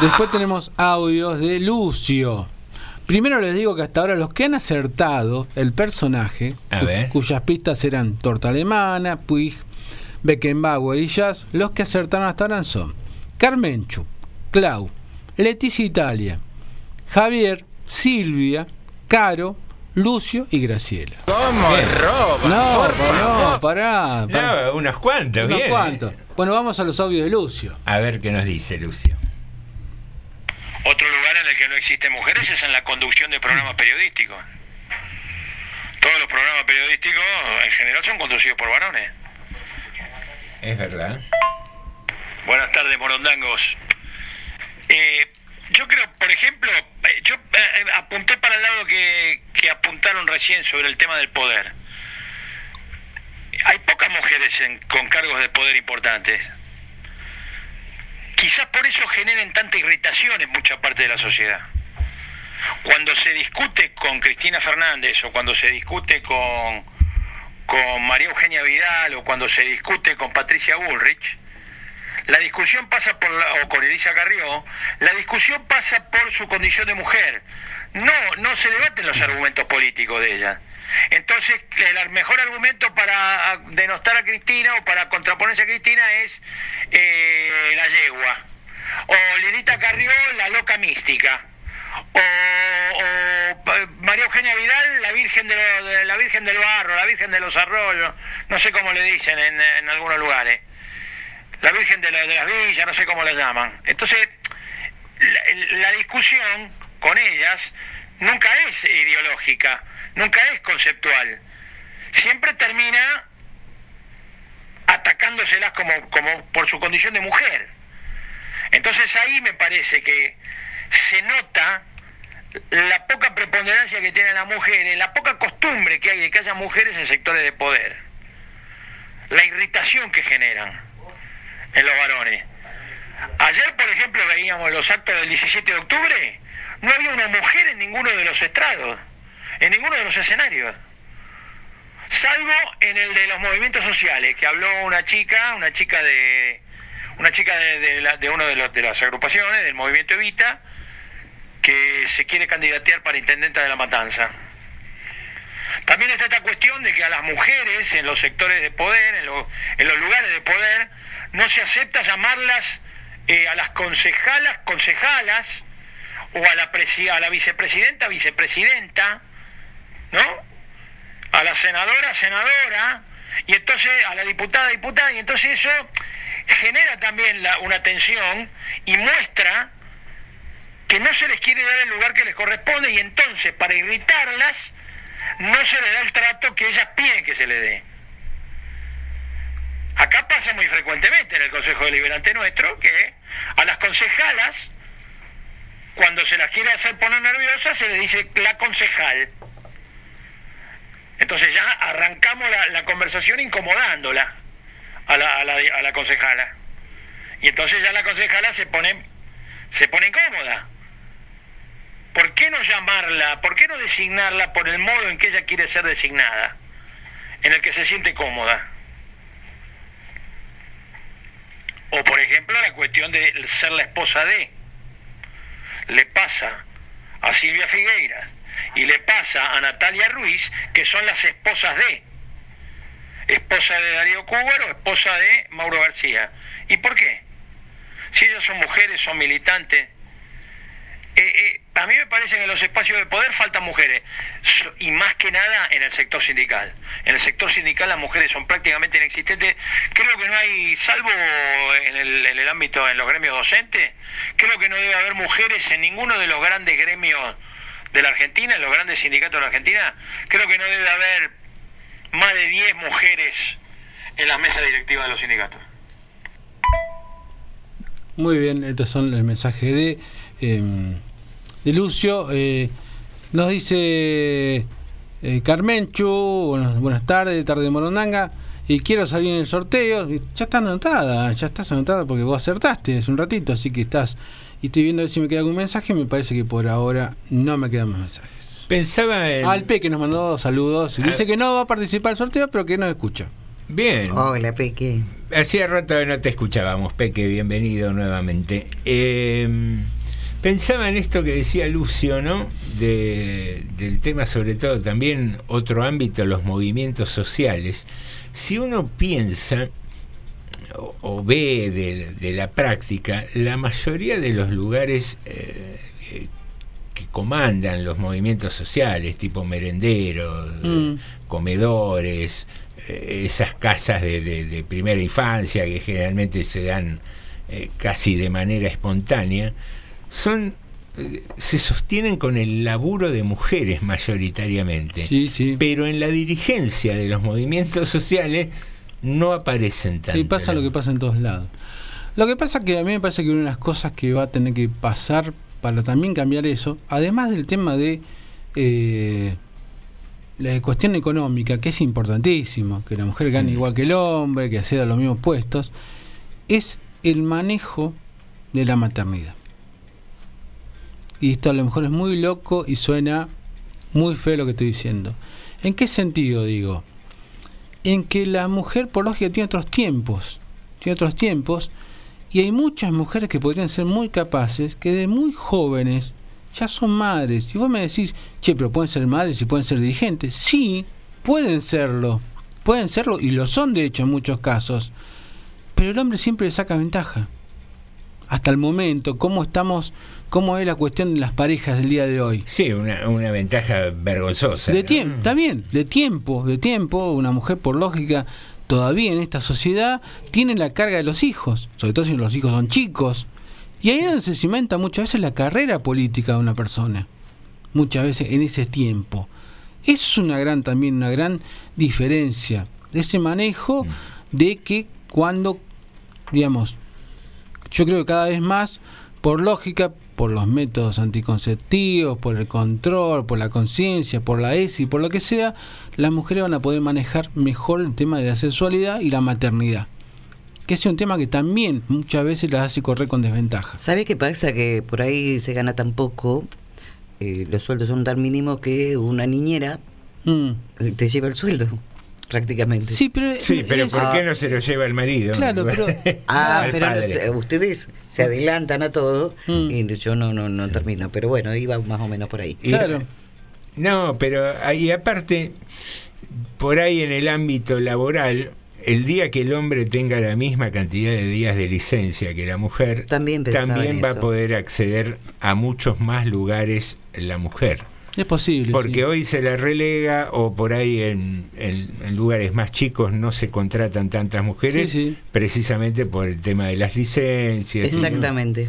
Después tenemos audios de Lucio. Primero les digo que hasta ahora los que han acertado el personaje, cu- cuyas pistas eran Torta Alemana, Puig, Beckenbauer y Jazz, los que acertaron hasta ahora son Carmenchu, Clau, Leticia Italia, Javier, Silvia, Caro, Lucio y Graciela. ¿Cómo roba? No, por no, favor. pará, pará. No, unos cuantos, Unos bien. cuantos. Bueno, vamos a los audios de Lucio. A ver qué nos dice Lucio. Otro lugar en el que no existen mujeres es en la conducción de programas periodísticos. Todos los programas periodísticos en general son conducidos por varones. Es verdad. Buenas tardes, morondangos. Eh, yo creo, por ejemplo, eh, yo eh, apunté para el lado que, que apuntaron recién sobre el tema del poder. Hay pocas mujeres en- con cargos de poder importantes. Quizás por eso generen tanta irritación en mucha parte de la sociedad. Cuando se discute con Cristina Fernández o cuando se discute con, con María Eugenia Vidal o cuando se discute con Patricia Bullrich, la discusión pasa por la- o con Elisa Carrió, la discusión pasa por su condición de mujer. No, no se debaten los argumentos políticos de ella. Entonces, el mejor argumento para ah, denostar a Cristina o para contraponerse a Cristina es eh, la yegua. O Lilita Carrió, la loca mística. O, pa- María Eugenia Vidal, la Virgen, de la Virgen del Barro, la Virgen de los Arroyos, no sé cómo le dicen en, en algunos lugares la Virgen de, la- de las Villas, no sé cómo la llaman. Entonces, la, la discusión con ellas nunca es ideológica, nunca es conceptual. Siempre termina atacándoselas como, como por su condición de mujer. Entonces ahí me parece que se nota la poca preponderancia que tienen las mujeres, la poca costumbre que hay de que haya mujeres en sectores de poder, la irritación que generan en los varones. Ayer, por ejemplo, veíamos los actos del 17 de octubre, no había una mujer en ninguno de los estrados, en ninguno de los escenarios. Salvo en el de los movimientos sociales, que habló una chica, una chica de una chica de, de, la- de uno de, los, de las agrupaciones, del movimiento Evita, que se quiere candidatear para intendenta de la Matanza. También está esta cuestión de que a las mujeres en los sectores de poder, en, los- en los lugares de poder, no se acepta llamarlas eh, a las concejalas, concejalas, o a la, a la vicepresidenta, vicepresidenta, ¿no? A la senadora, senadora, y entonces a la diputada, diputada, y entonces eso genera también la- una tensión y muestra que no se les quiere dar el lugar que les corresponde y entonces para irritarlas no se les da el trato que ellas piden que se les dé. Acá pasa muy frecuentemente en el Consejo Deliberante nuestro que a las concejalas, cuando se las quiere hacer poner nerviosas, se les dice la concejal. Entonces ya arrancamos la, conversación incomodándola a la, a, la, a la concejala. Y entonces ya la concejala se pone, se pone incómoda. ¿Por qué no llamarla? ¿Por qué no designarla por el modo en que ella quiere ser designada? En el que se siente cómoda. O por ejemplo la cuestión de ser la esposa de. Le pasa a Silvia Figueiras y le pasa a Natalia Ruiz, que son las esposas de. Esposa de Darío Cúber o esposa de Mauro García. ¿Y por qué? Si ellas son mujeres, son militantes. Eh, eh, a mí me parece que en los espacios de poder faltan mujeres, y más que nada en el sector sindical. En el sector sindical las mujeres son prácticamente inexistentes. Creo que no hay, salvo en el, ámbito, en los gremios docentes, creo que no debe haber mujeres en ninguno de los grandes gremios de la Argentina, en los grandes sindicatos de la Argentina. Creo que no debe haber más de 10 mujeres en las mesas directivas de los sindicatos. Muy bien, estos son el mensaje de, eh, de Lucio. Eh, nos dice eh, Carmenchu, buenas, buenas tardes, tarde de Morondanga. Y quiero salir en el sorteo. Ya está anotada, ya estás anotada porque vos acertaste hace un ratito, así que estás. Y estoy viendo a ver si me queda algún mensaje. Me parece que por ahora no me quedan más mensajes. Pensaba en. Al P que nos mandó saludos. y Dice que no va a participar del sorteo, pero que nos escucha. Bien. Hola, Peque. Hacía rato que no te escuchábamos, Peque, bienvenido nuevamente. Eh, pensaba en esto que decía Lucio, ¿no? De- del tema, sobre todo, también otro ámbito, los movimientos sociales. Si uno piensa o, o ve de, de la práctica, la mayoría de los lugares eh, que comandan los movimientos sociales, tipo merenderos, Mm. comedores, eh, esas casas de, de- de primera infancia que generalmente se dan eh, casi de manera espontánea, son eh, se sostienen con el laburo de mujeres mayoritariamente. Pero en la dirigencia de los movimientos sociales no aparecen tanto. Y pasa lo que pasa en todos lados. Lo que pasa que a mí me parece que una de las cosas que va a tener que pasar para también cambiar eso, además del tema de eh, la cuestión económica, que es importantísimo, que la mujer gane igual que el hombre, que acceda a los mismos puestos, es el manejo de la maternidad. Y esto a lo mejor es muy loco y suena muy feo lo que estoy diciendo. ¿En qué sentido digo? En que la mujer por lógica tiene otros tiempos, tiene otros tiempos, y hay muchas mujeres que podrían ser muy capaces, que de muy jóvenes ya son madres. Y vos me decís, che, pero pueden ser madres y pueden ser dirigentes. Sí, pueden serlo, pueden serlo y lo son de hecho en muchos casos. Pero el hombre siempre le saca ventaja. Hasta el momento, ¿cómo estamos? ¿Cómo es la cuestión de las parejas del día de hoy? Sí, una, una ventaja vergonzosa. De ¿no? tiempo, está bien, de tiempo, de tiempo, una mujer por lógica todavía en esta sociedad tiene la carga de los hijos, sobre todo si los hijos son chicos. Y ahí es donde se cimenta muchas veces la carrera política de una persona. Muchas veces en ese tiempo. Eso es una gran también, una gran diferencia ese manejo de que cuando, digamos, yo creo que cada vez más, por lógica, por los métodos anticonceptivos, por el control, por la conciencia, por la ESI, por lo que sea, las mujeres van a poder manejar mejor el tema de la sexualidad y la maternidad. Que es un tema que también muchas veces las hace correr con desventaja. ¿Sabe qué pasa? Que por ahí se gana tan poco, eh, los sueldos son tan mínimos que una niñera eh, te lleva el sueldo, prácticamente. Sí, pero, Sí, pero ¿por qué no se lo lleva el marido? Claro, pero- Ah, pero no sé, ustedes se adelantan a todo y yo no, no, no termino. Pero bueno, iba más o menos por ahí. Y- No, pero ahí aparte, por ahí en el ámbito laboral, el día que el hombre tenga la misma cantidad de días de licencia que la mujer, También en va a poder acceder a muchos más lugares la mujer. Es posible. Porque sí. hoy se la relega o por ahí en, en- en lugares más chicos no se contratan tantas mujeres Sí, sí. precisamente por el tema de las licencias. Exactamente.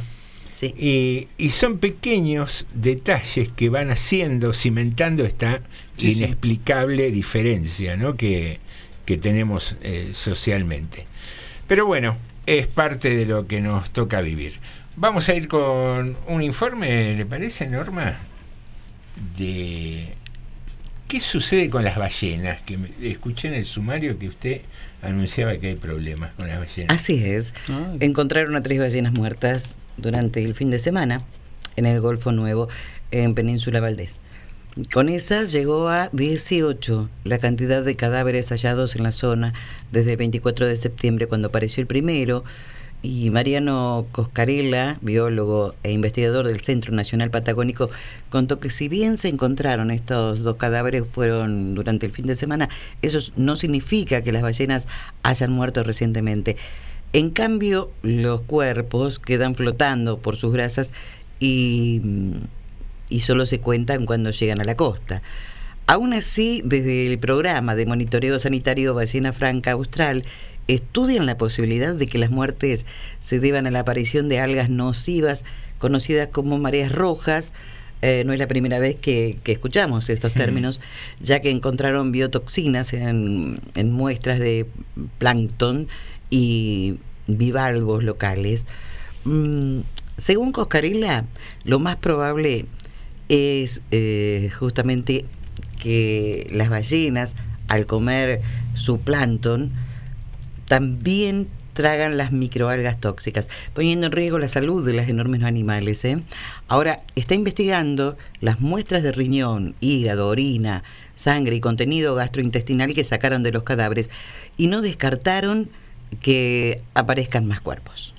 Sí. Y, y son pequeños detalles que van haciendo, cimentando esta Sí, sí. inexplicable diferencia ¿no? que, que tenemos eh, socialmente. Pero bueno, es parte de lo que nos toca vivir. Vamos a ir con un informe, ¿le parece, Norma? De qué sucede con las ballenas, que me- escuché en el sumario que usted anunciaba que hay problemas con las ballenas. Así es. Encontraron a tres ballenas muertas durante el fin de semana en el Golfo Nuevo, en Península Valdés. Con esas llegó a 18 la cantidad de cadáveres hallados en la zona desde el 24 de septiembre, cuando apareció el primero. Y Mariano Coscarella, biólogo e investigador del Centro Nacional Patagónico, contó que si bien se encontraron estos dos cadáveres fueron durante el fin de semana, eso no significa que las ballenas hayan muerto recientemente. En cambio, los cuerpos quedan flotando por sus grasas y, y solo se cuentan cuando llegan a la costa. Aún así, desde el programa de monitoreo sanitario Ballena Franca Austral, estudian la posibilidad de que las muertes se deban a la aparición de algas nocivas conocidas como mareas rojas. Eh, no es la primera vez que, que escuchamos estos términos, ya que encontraron biotoxinas en, en muestras de plancton y bivalvos locales. Mm, según Coscarilla, lo más probable es eh, justamente que las ballenas, al comer su plancton, también tragan las microalgas tóxicas, poniendo en riesgo la salud de los enormes animales. ¿eh? Ahora, está investigando las muestras de riñón, hígado, orina, sangre y contenido gastrointestinal que sacaron de los cadáveres y no descartaron que aparezcan más cuerpos.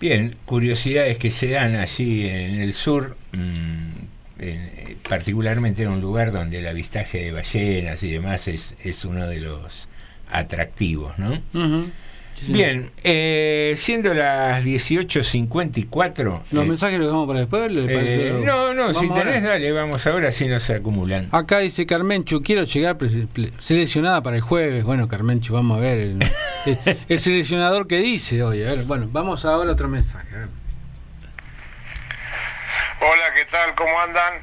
Bien, curiosidades que se dan allí en el sur, mm, en- particularmente en un lugar donde el avistaje de ballenas y demás es, es uno de los atractivos, ¿no? Ujú. Sí, sí. Bien, eh, siendo las 18.54... ¿Los eh, mensajes los dejamos para después? ¿Le eh, no, no, si tenés, ahora. dale, vamos ahora, si no se acumulan. Acá dice Carmenchu, quiero llegar seleccionada para el jueves. Bueno, Carmenchu, vamos a ver el, el- el seleccionador que dice hoy. A ver, bueno, vamos ahora a otro mensaje. a ver. Hola, ¿qué tal? ¿Cómo andan?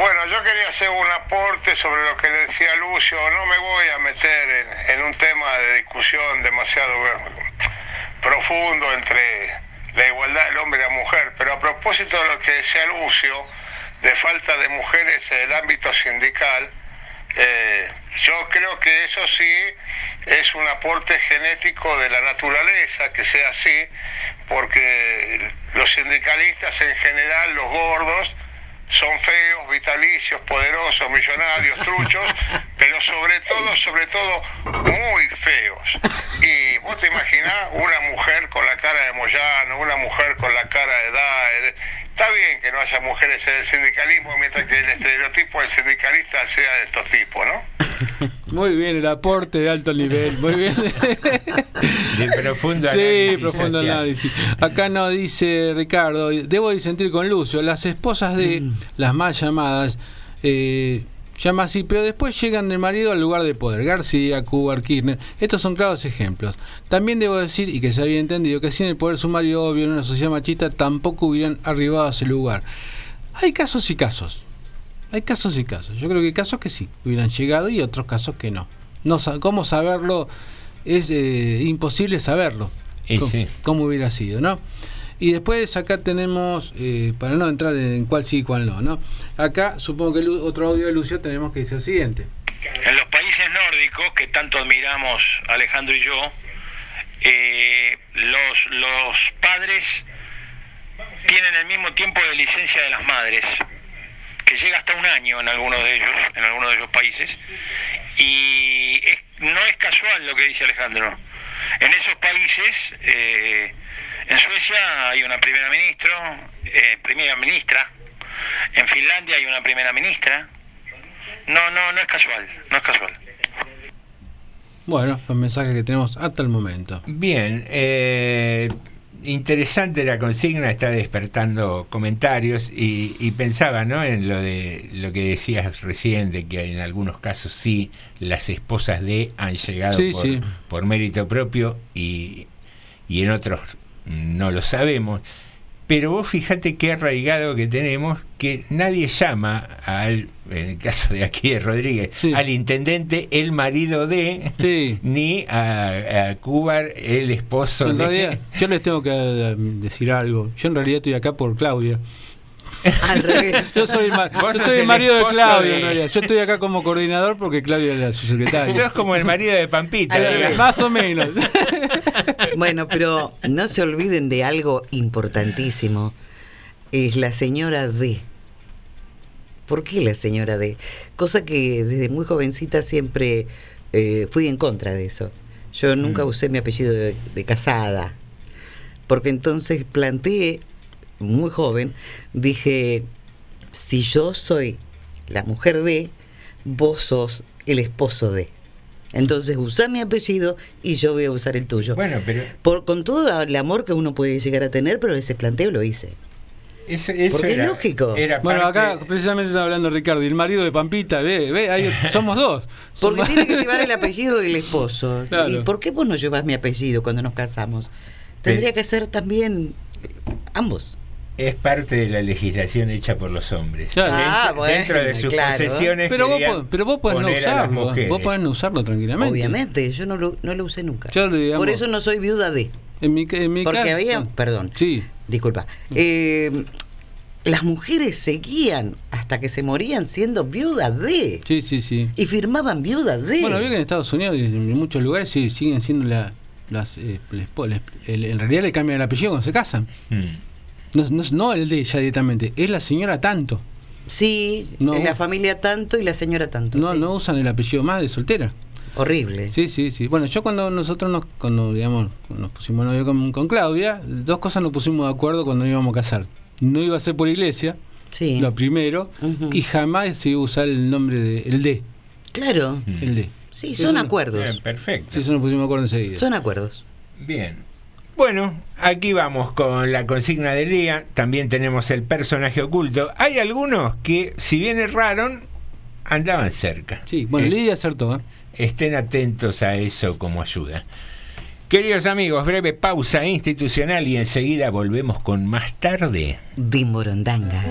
Bueno, yo quería hacer un aporte sobre lo que decía Lucio. No me voy a meter en, un tema de discusión demasiado profundo entre la igualdad del hombre y la mujer, pero a propósito de lo que decía Lucio, de falta de mujeres en el ámbito sindical, eh, yo creo que eso sí es un aporte genético de la naturaleza, que sea así, porque los sindicalistas en general, los gordos, son feos, vitalicios, poderosos, millonarios, truchos, pero sobre todo, sobre todo, muy feos. Y vos te imaginás una mujer con la cara de Moyano, una mujer con la cara de Daer. Está bien que no haya mujeres en el sindicalismo, mientras que el estereotipo del sindicalista sea de estos tipos, ¿no? Muy bien, el aporte de alto nivel. Muy bien. De profundo Sí, análisis profundo social. análisis. Acá nos dice Ricardo, debo disentir con Lucio, las esposas de Mm. las más llamadas, eh, llama así, pero después llegan del marido al lugar de poder. García, Cubar, Kirchner, estos son claros ejemplos. También debo decir, y que se había entendido, que sin el poder sumario obvio en una sociedad machista tampoco hubieran arribado a ese lugar. Hay casos y casos. Hay casos y casos. Yo creo que hay casos que sí, hubieran llegado y otros casos que no. no ¿Cómo saberlo? Es eh, imposible saberlo. Y cómo, sí. cómo hubiera sido, ¿no? Y después acá tenemos, eh, para no entrar en cuál sí y cuál no, ¿no? Acá supongo que otro audio de Lucio tenemos que decir lo siguiente. En los países nórdicos, que tanto admiramos Alejandro y yo, eh, los, los padres tienen el mismo tiempo de licencia de las madres, que llega hasta un año en algunos de ellos, en algunos de esos países, y no es casual lo que dice Alejandro. En esos países, eh, en Suecia hay una primera ministro, eh, primera ministra, en Finlandia hay una primera ministra, no, no, no es casual, no es casual. Bueno, los mensajes que tenemos hasta el momento. Bien, eh, interesante la consigna, está despertando comentarios y, y pensaba ¿no? en lo de lo que decías recién, de que en algunos casos sí las esposas de han llegado Sí, por, sí. por mérito propio y, y en otros no lo sabemos. Pero vos fíjate qué arraigado que tenemos que nadie llama al, en el caso de aquí de Rodríguez, al intendente el marido de, ni a, a Cubar el esposo En de. realidad, yo les tengo que eh, decir algo. Yo en realidad estoy acá por Claudia. Al revés. Yo soy el, ma- Vos yo sos soy el el marido de en realidad. Yo estoy acá como coordinador porque Claudia era su secretaria. Sos como el marido de Pampita. Más o menos. Bueno, pero no se olviden de algo importantísimo. Es la señora D. ¿Por qué la señora D? Cosa que desde muy jovencita siempre eh, fui en contra de eso. Yo nunca Mm. usé mi apellido de, de casada. Porque entonces planteé, muy joven, dije, si yo soy la mujer de, vos sos el esposo de. Entonces usa mi apellido y yo voy a usar el tuyo. Bueno, pero Por, con todo el amor que uno puede llegar a tener, pero ese planteo lo hice. eso, eso Porque es lógico. era Bueno, parte- acá precisamente está hablando Ricardo y el marido de Pampita, ve, ve, ahí somos dos. Porque Somos- tiene que llevar el apellido del esposo. Claro. ¿Y por qué vos no llevas mi apellido cuando nos casamos? Tendría que ser también ambos. Es parte de la legislación hecha por los hombres. Claro. Ah, dentro, bueno, dentro de sus claro. posesiones. pero, vos, pero vos podés no usarlo. Vos podés no usarlo tranquilamente. Obviamente, yo no lo, no lo usé nunca. Yo, digamos, Por eso no soy viuda de. En mi, en mi Porque caso- había, perdón, Sí. disculpa, eh, las mujeres seguían hasta que se morían siendo viudas de. Sí, sí, sí. Y firmaban viuda de. Bueno, veo que en Estados Unidos y en muchos lugares sí, siguen siendo la, las, eh, les po- les- el- en realidad le cambian el apellido cuando se casan. No, no, no el de ella directamente, es la señora tanto. Sí, No. la familia tanto y la señora tanto. No, sí. no usan el apellido más de soltera. Horrible. Sí, sí, sí. Bueno, yo cuando nosotros nos, cuando digamos, nos pusimos novio con, con Claudia, dos cosas nos pusimos de acuerdo cuando nos íbamos a casar. No iba a ser por iglesia, Sí. lo primero, y jamás se iba a usar el nombre de el D. Claro. El D. Sí, Eso son no- acuerdos. Bien, perfecto. Sí, eso nos pusimos de acuerdo enseguida. Son acuerdos. Bien. Bueno, aquí vamos con la consigna del día. También tenemos el personaje oculto. Hay algunos que, si bien erraron, andaban cerca. Sí, bueno, Eh, Lidia acertó. ¿eh? Estén atentos a eso como ayuda. Queridos amigos, breve pausa institucional y enseguida volvemos con más tarde. De Morondanga.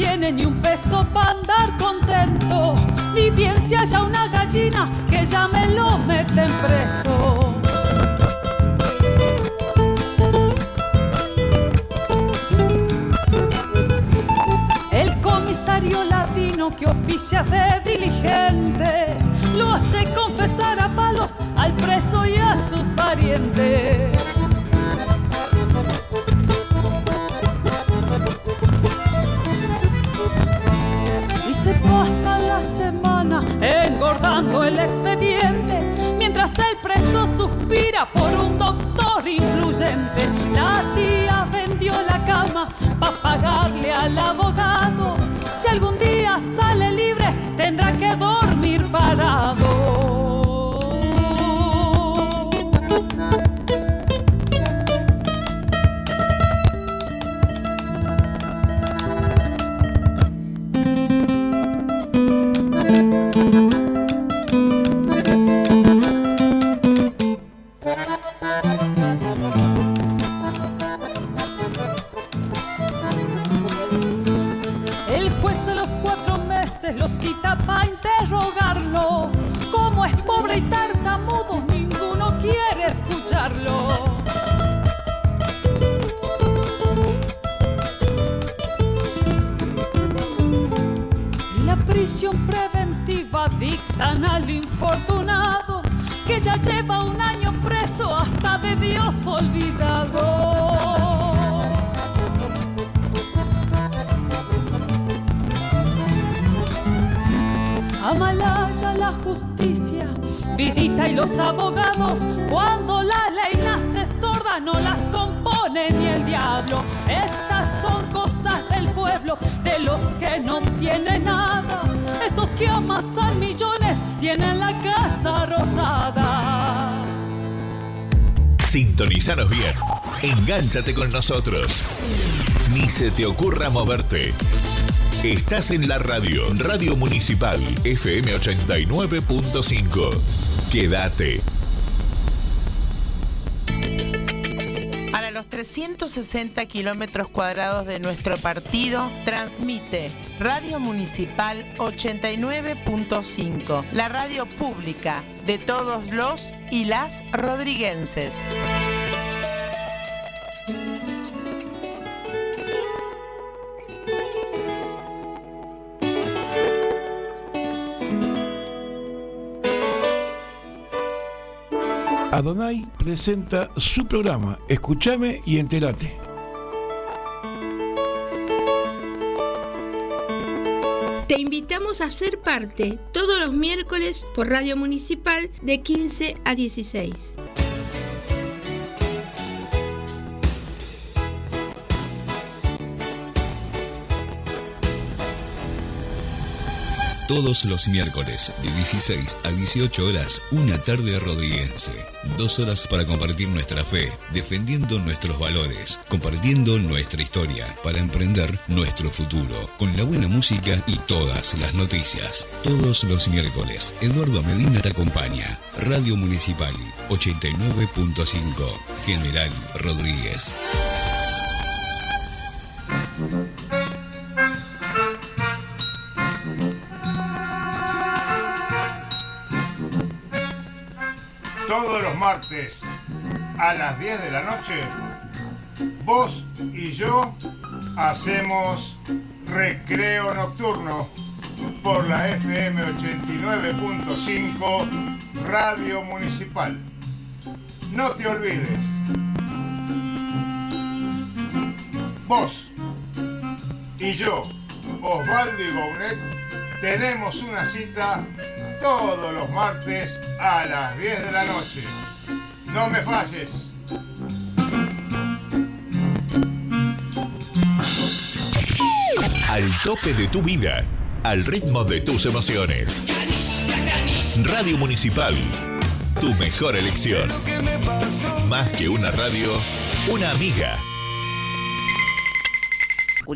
Tiene ni un peso para andar contento, ni bien si haya una gallina que ya me lo meten preso. El comisario ladino que oficia de diligente lo hace confesar a palos al preso y a sus parientes. La semana engordando el expediente Mientras el preso suspira por un doctor influyente. La tía vendió la cama para pagarle al abogado. Si algún día sale libre tendrá que dormir parado meses lo cita para interrogarlo. Como es pobre y tartamudo, ninguno quiere escucharlo. Y la prisión preventiva dictan al infortunado que ya lleva un año preso hasta de Dios olvidado. Amalaya la justicia, vidita y los abogados. Cuando la ley nace sorda, no las compone ni el diablo. Estas son cosas del pueblo, de los que no tienen nada. Esos que amasan millones tienen la casa rosada. Sintonizanos bien. Engánchate con nosotros. Ni se te ocurra moverte. Estás en la radio, Radio Municipal, FM 89.5. Quédate. Para los 360 kilómetros cuadrados de nuestro partido, transmite Radio Municipal 89.5, la radio pública de todos los y las rodriguenses. Adonai presenta su programa Escúchame y entérate. Te invitamos a ser parte todos los miércoles por Radio Municipal de 15 a 16. Todos los miércoles de 16 a 18 horas, una tarde rodriguense. Dos horas para compartir nuestra fe, defendiendo nuestros valores, compartiendo nuestra historia, para emprender nuestro futuro, con la buena música y todas las noticias. Todos los miércoles, Eduardo Medina te acompaña. Radio Municipal 89.5, General Rodríguez. Todos los martes a las 10 de la noche, vos y yo hacemos recreo nocturno por la FM 89.5 Radio Municipal. No te olvides. Vos y yo, Osvaldo y tenemos una cita todos los martes a las 10 de la noche. No me falles. Al tope de tu vida, al ritmo de tus emociones. Radio Municipal, tu mejor elección. Más que una radio, una amiga.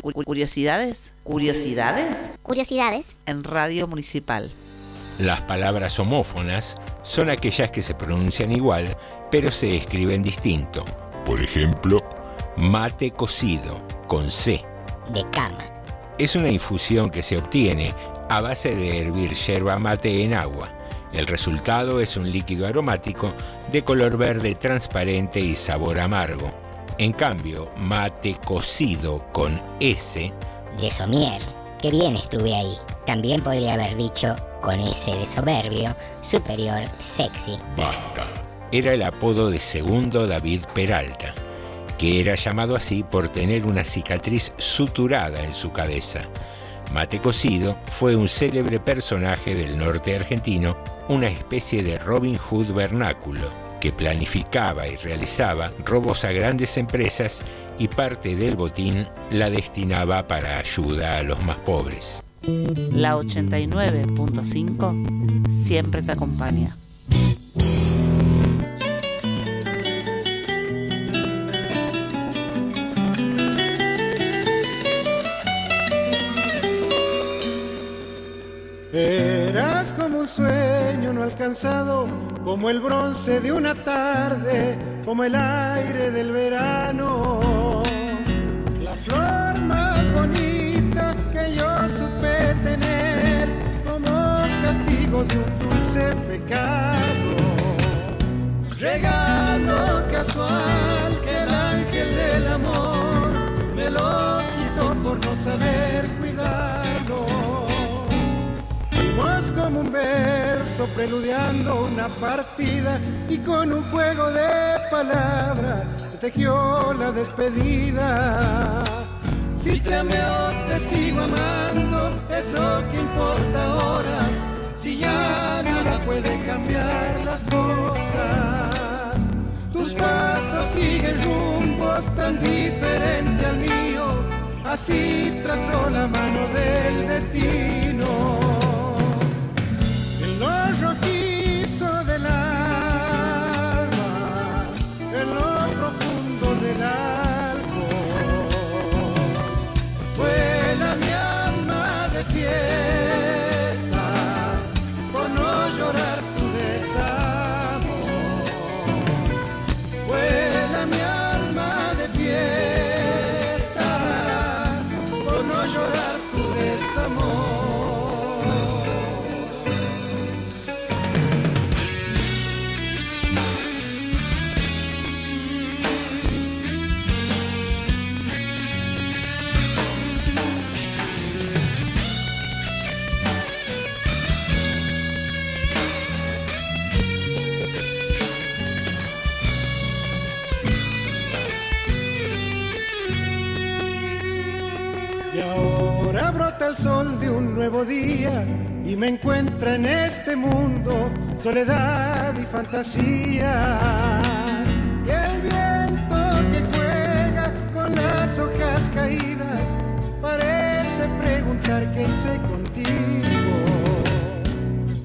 Cu- cu- Curiosidades, curiosidades Curiosidades. en Radio Municipal. Las palabras homófonas son aquellas que se pronuncian igual, pero se escriben distinto. Por ejemplo, mate cocido, con C. De cama. Es una infusión que se obtiene a base de hervir yerba mate en agua. El resultado es un líquido aromático de color verde transparente y sabor amargo. En cambio, mate cocido con S De somier. Qué bien estuve ahí. También podría haber dicho con ese de soberbio, superior, sexy. Basta. Era el apodo de segundo David Peralta, que era llamado así por tener una cicatriz suturada en su cabeza. Mate Cocido fue un célebre personaje del norte argentino, una especie de Robin Hood vernáculo, que planificaba y realizaba robos a grandes empresas y parte del botín la destinaba para ayuda a los más pobres. La 89.5 siempre te acompaña. Sueño no alcanzado, como el bronce de una tarde, como el aire del verano. La flor más bonita que yo supe tener, como castigo de un dulce pecado. Regalo casual que el ángel del amor me lo quitó por no saber cuidarlo. Fuimos como un verso preludiando una partida y con un juego de palabras se tejió la despedida. Si te amé o te sigo amando, eso que importa ahora, si ya nada puede cambiar las cosas. Tus pasos siguen rumbos tan diferente al mío, así trazó la mano del destino. Sol de un nuevo día y me encuentra en este mundo soledad y fantasía. Y el viento que juega con las hojas caídas parece preguntar qué hice contigo.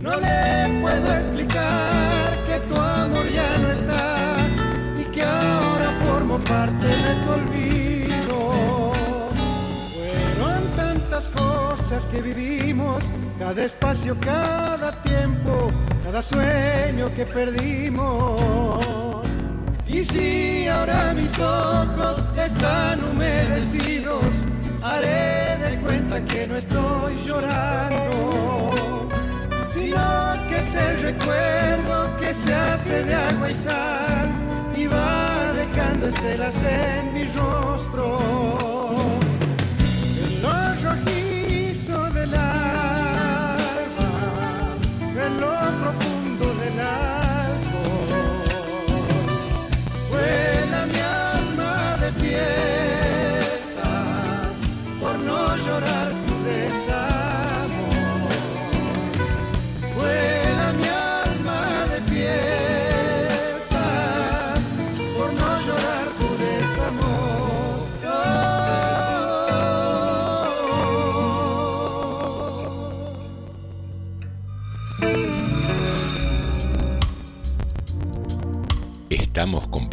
No le puedo explicar que tu amor ya no está y que ahora formo parte de tu olvido. Que vivimos, cada espacio, cada tiempo, cada sueño que perdimos. Y si ahora mis ojos están humedecidos, haré de cuenta que no estoy llorando, sino que es el recuerdo que se hace de agua y sal y va estelas en mi rostro.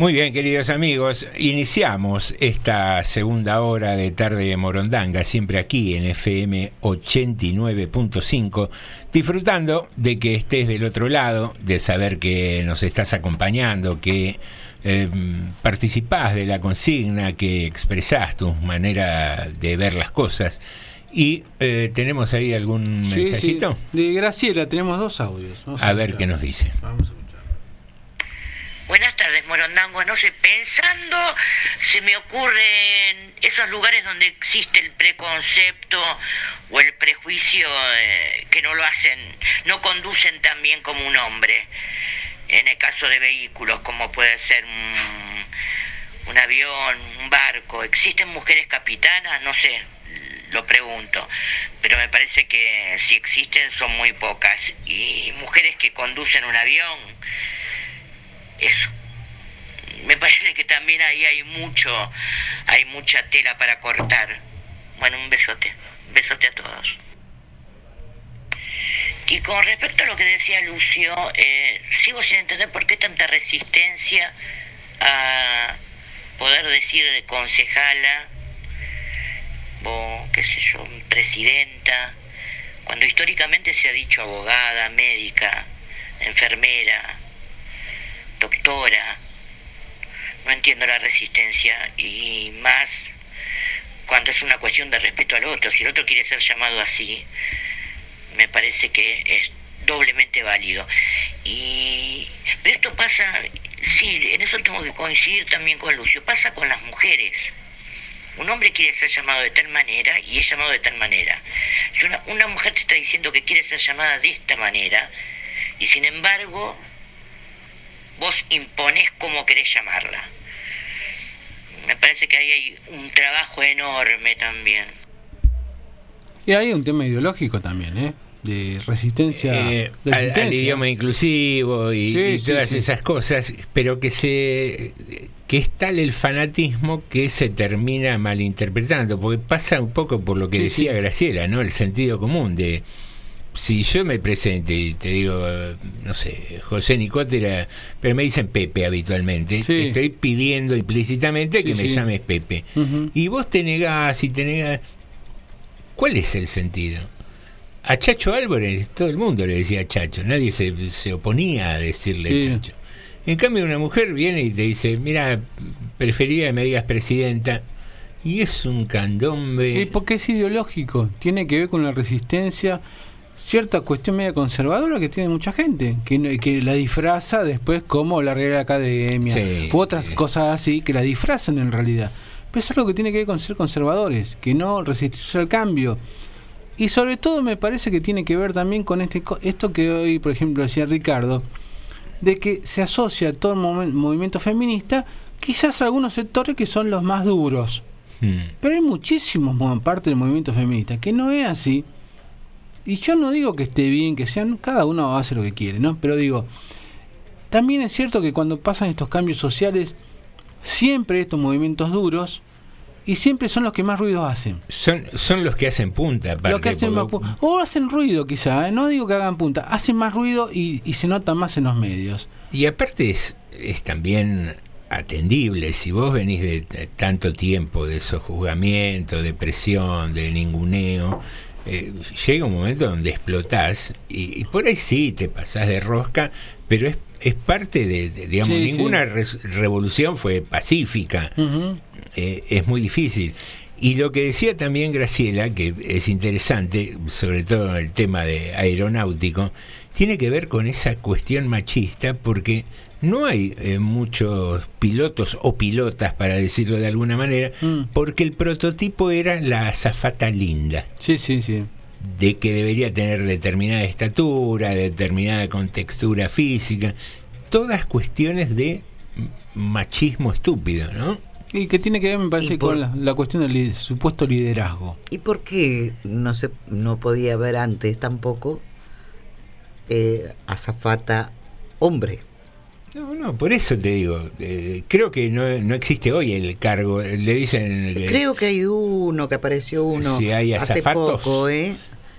Muy bien, queridos amigos, iniciamos esta segunda hora de tarde de Morondanga, siempre aquí en FM 89.5, disfrutando de que estés del otro lado, de saber que nos estás acompañando, que eh, participás de la consigna, que expresás tu manera de ver las cosas. Y eh, tenemos ahí algún Sí, sí. mensajito. De Graciela tenemos dos audios. Vamos A ver qué nos dice. Buenas tardes, Morondango. No sé, pensando, se me ocurren esos lugares donde existe el preconcepto o el prejuicio eh, que no lo hacen, no conducen tan bien como un hombre. En el caso de vehículos, como puede ser un, un avión, un barco, ¿existen mujeres capitanas? No sé, lo pregunto. Pero me parece que si existen son muy pocas. Y mujeres que conducen un avión, eso. Me parece que también ahí hay mucho, hay mucha tela para cortar. Bueno, un besote, besote a todos. Y con respecto a lo que decía Lucio, eh, sigo sin entender por qué tanta resistencia a poder decir de concejala o qué sé yo, presidenta, cuando históricamente se ha dicho abogada, médica, enfermera, doctora. No entiendo la resistencia y más cuando es una cuestión de respeto al otro. Si el otro quiere ser llamado así, me parece que es doblemente válido. Y pero esto pasa, sí, en eso tengo que coincidir también con Lucio, pasa con las mujeres. Un hombre quiere ser llamado de tal manera y es llamado de tal manera. Si una, una mujer te está diciendo que quiere ser llamada de esta manera y sin embargo vos imponés cómo querés llamarla. Me parece que ahí hay un trabajo enorme también. Y hay un tema ideológico también, ¿eh? De resistencia. Eh, de al- idioma inclusivo y, Sí, y sí, todas sí. esas cosas, pero que se que es tal el fanatismo que se termina malinterpretando, porque pasa un poco por lo que Sí, decía sí. Graciela, ¿no? El sentido común de si yo me presento y te digo, eh, no sé, José Nicotera, pero me dicen Pepe habitualmente, te estoy pidiendo implícitamente Sí, que me sí. llames Pepe. Y vos te negás y te negás. ¿Cuál es el sentido? A Chacho Álvarez todo el mundo le decía Chacho, nadie se, se oponía a decirle Sí. Chacho. En cambio una mujer viene y te dice, mira, prefería que me digas presidenta, y es un candombe. Y porque es ideológico, tiene que ver con la resistencia, cierta cuestión media conservadora que tiene mucha gente, que, que la disfraza después como la Real Academia, Sí, u otras cosas así, que la disfrazan en realidad. Pero es algo que tiene que ver con ser conservadores, que no resistirse al cambio. Y sobre todo me parece que tiene que ver también con este esto que hoy, por ejemplo, decía Ricardo, de que se asocia a todo el movimiento feminista, quizás a algunos sectores que son los más duros. Hmm. Pero hay muchísimos mo- parte del movimiento feminista que no es así. Y yo no digo que esté bien, que sean, cada uno hace lo que quiere, ¿no? Pero digo, también es cierto que cuando pasan estos cambios sociales, siempre estos movimientos duros, y siempre son los que más ruido hacen. Son, son los que hacen punta. aparte, Lo que hacen más porque- pu- o hacen ruido quizá, ¿eh? no digo que hagan punta, hacen más ruido y, y se nota más en los medios. Y aparte es, es también atendible, si vos venís de tanto tiempo de sojuzgamiento, de presión, de ninguneo, eh, llega un momento donde explotás y, y por ahí sí te pasás de rosca, pero es, es parte de, de- digamos, Sí, ninguna sí. revolución fue pacífica. Eh, es muy difícil. Y lo que decía también Graciela, que es interesante, sobre todo el tema de aeronáutico, tiene que ver con esa cuestión machista, porque no hay eh, muchos pilotos o pilotas, para decirlo de alguna manera, Mm. porque el prototipo era la azafata linda. Sí, sí, sí. De que debería tener determinada estatura, determinada contextura física, todas cuestiones de machismo estúpido, ¿no? Y que tiene que ver, me parece, por- con la, la cuestión del li- supuesto liderazgo. ¿Y por qué no se no podía ver antes tampoco eh, azafata hombre? No, no, por eso te digo, eh, creo que no, no existe hoy el cargo, le dicen... que- Creo que hay uno que apareció uno Si hay hace azafatos. poco, ¿eh?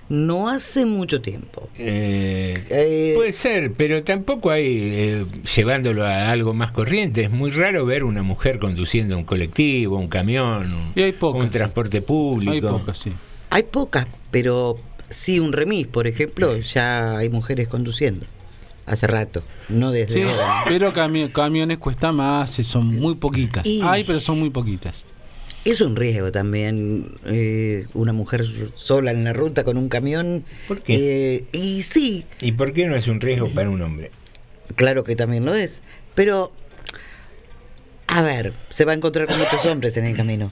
No hace mucho tiempo. Eh, Eh, puede ser, pero tampoco hay, eh, llevándolo a algo más corriente, es muy raro ver una mujer conduciendo un colectivo, un camión, un, Y hay pocas, un transporte público. Hay pocas, sí. Hay pocas, pero sí un remis, por ejemplo, ya hay mujeres conduciendo. Hace rato, no desde Sí, ahora. pero cami- camiones cuesta más, eh, son muy poquitas. Y- Hay, pero son muy poquitas. Es un riesgo también eh, una mujer sola en la ruta con un camión. ¿Por qué? Eh, y sí, ¿Y por qué no es un riesgo para un hombre? claro que también lo es. Pero, a ver, se va a encontrar con muchos hombres en el camino.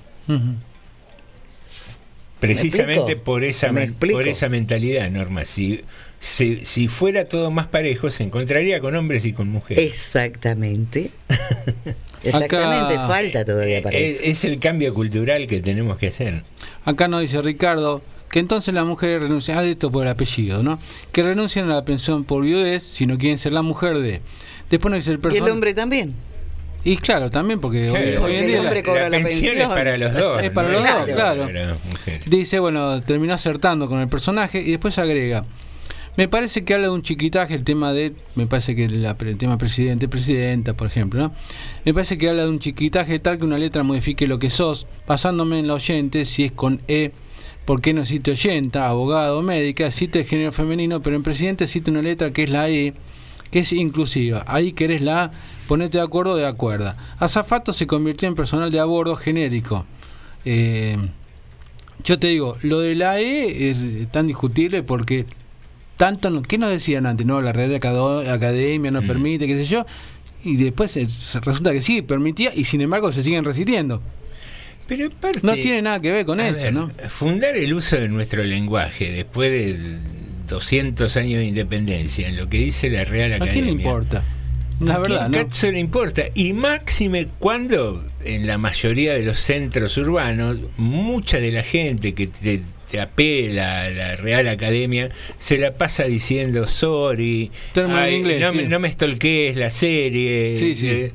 Precisamente por esa, por esa mentalidad, Norma. Si, si, si fuera todo más parejo, se encontraría con hombres y con mujeres. Exactamente. Exactamente, Acá- falta todavía para Es, eso. es el cambio cultural que tenemos que hacer. Acá nos dice Ricardo que entonces la mujer renuncia, ah, esto por el apellido, ¿no? Que renuncian a la pensión por viudez si no quieren ser la mujer de. Después nos dice el Y el hombre también. Y claro, también porque hoy, Claro, hoy porque en el día. hombre la- cobra la pensión es para los dos. Es para no los dos, claro. Dice, bueno, terminó acertando con el personaje y después agrega. Me parece que habla de un chiquitaje el tema de, me parece que la- el tema presidente, presidenta, por ejemplo, ¿no? Me parece que habla de un chiquitaje tal que una letra modifique lo que sos, basándome en la oyente, si es con E, ¿por qué no cite oyenta, abogado, médica, cite el género femenino, pero en presidente cite una letra que es la E, que es inclusiva. Ahí querés la A, ponete de acuerdo, de acuerdo. Azafato se convirtió en personal de a bordo genérico. Eh, yo te digo, lo de la E es tan discutible porque tanto, no, ¿qué nos decían antes? No, la acado- academia no permite, qué sé yo. Y después resulta que sí, permitía y sin embargo se siguen resistiendo. Pero No tiene nada que ver con a eso, ver, ¿no? Fundar el uso de nuestro lenguaje después de 200 años de independencia, en lo que dice la Real ¿A Academia. quién le importa? La ¿A verdad, quién ¿no? le importa? Y máxime cuando en la mayoría de los centros urbanos, mucha de la gente que te, te apela a la Real Academia se la pasa diciendo sorry, ay, inglés, no, sí. me, no me stalkees la serie. Sí, sí. eh,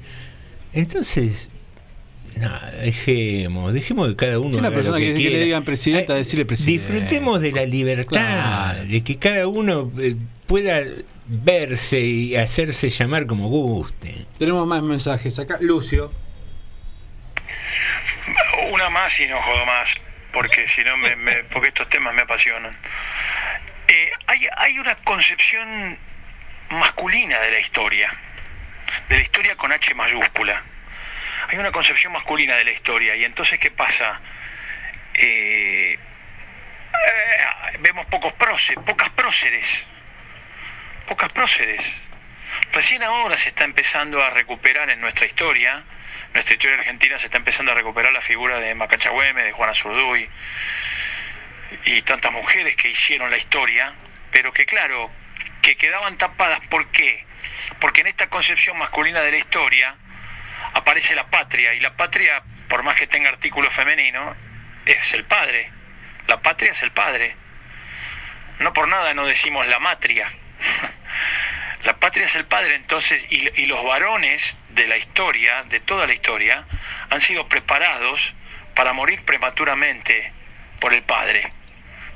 Entonces, no, dejemos, dejemos que cada uno Si una persona lo que, que, que le digan presidenta, Ay, decirle presidenta. Disfrutemos de la libertad, Claro. de que cada uno eh, pueda verse y hacerse llamar como guste. Tenemos más mensajes acá. Lucio. Una más y no jodo más, porque si no me, me- porque estos temas me apasionan. Eh, hay, hay una concepción masculina de la historia, de la historia con H mayúscula. Hay una concepción masculina de la historia, y entonces ¿qué pasa? Eh, eh, vemos pocos próceres, pocas próceres, pocas próceres. Recién ahora se está empezando a recuperar en nuestra historia, nuestra historia argentina se está empezando a recuperar la figura de Macachagüeme, de Juana Zurduy y tantas mujeres que hicieron la historia, pero que claro, que quedaban tapadas. ¿Por qué? Porque en esta concepción masculina de la historia aparece la patria, y la patria, por más que tenga artículo femenino, es el padre. La patria es el padre. No por nada no decimos la matria. La patria es el padre, entonces, y, los varones de la historia, de toda la historia, han sido preparados para morir prematuramente por el padre,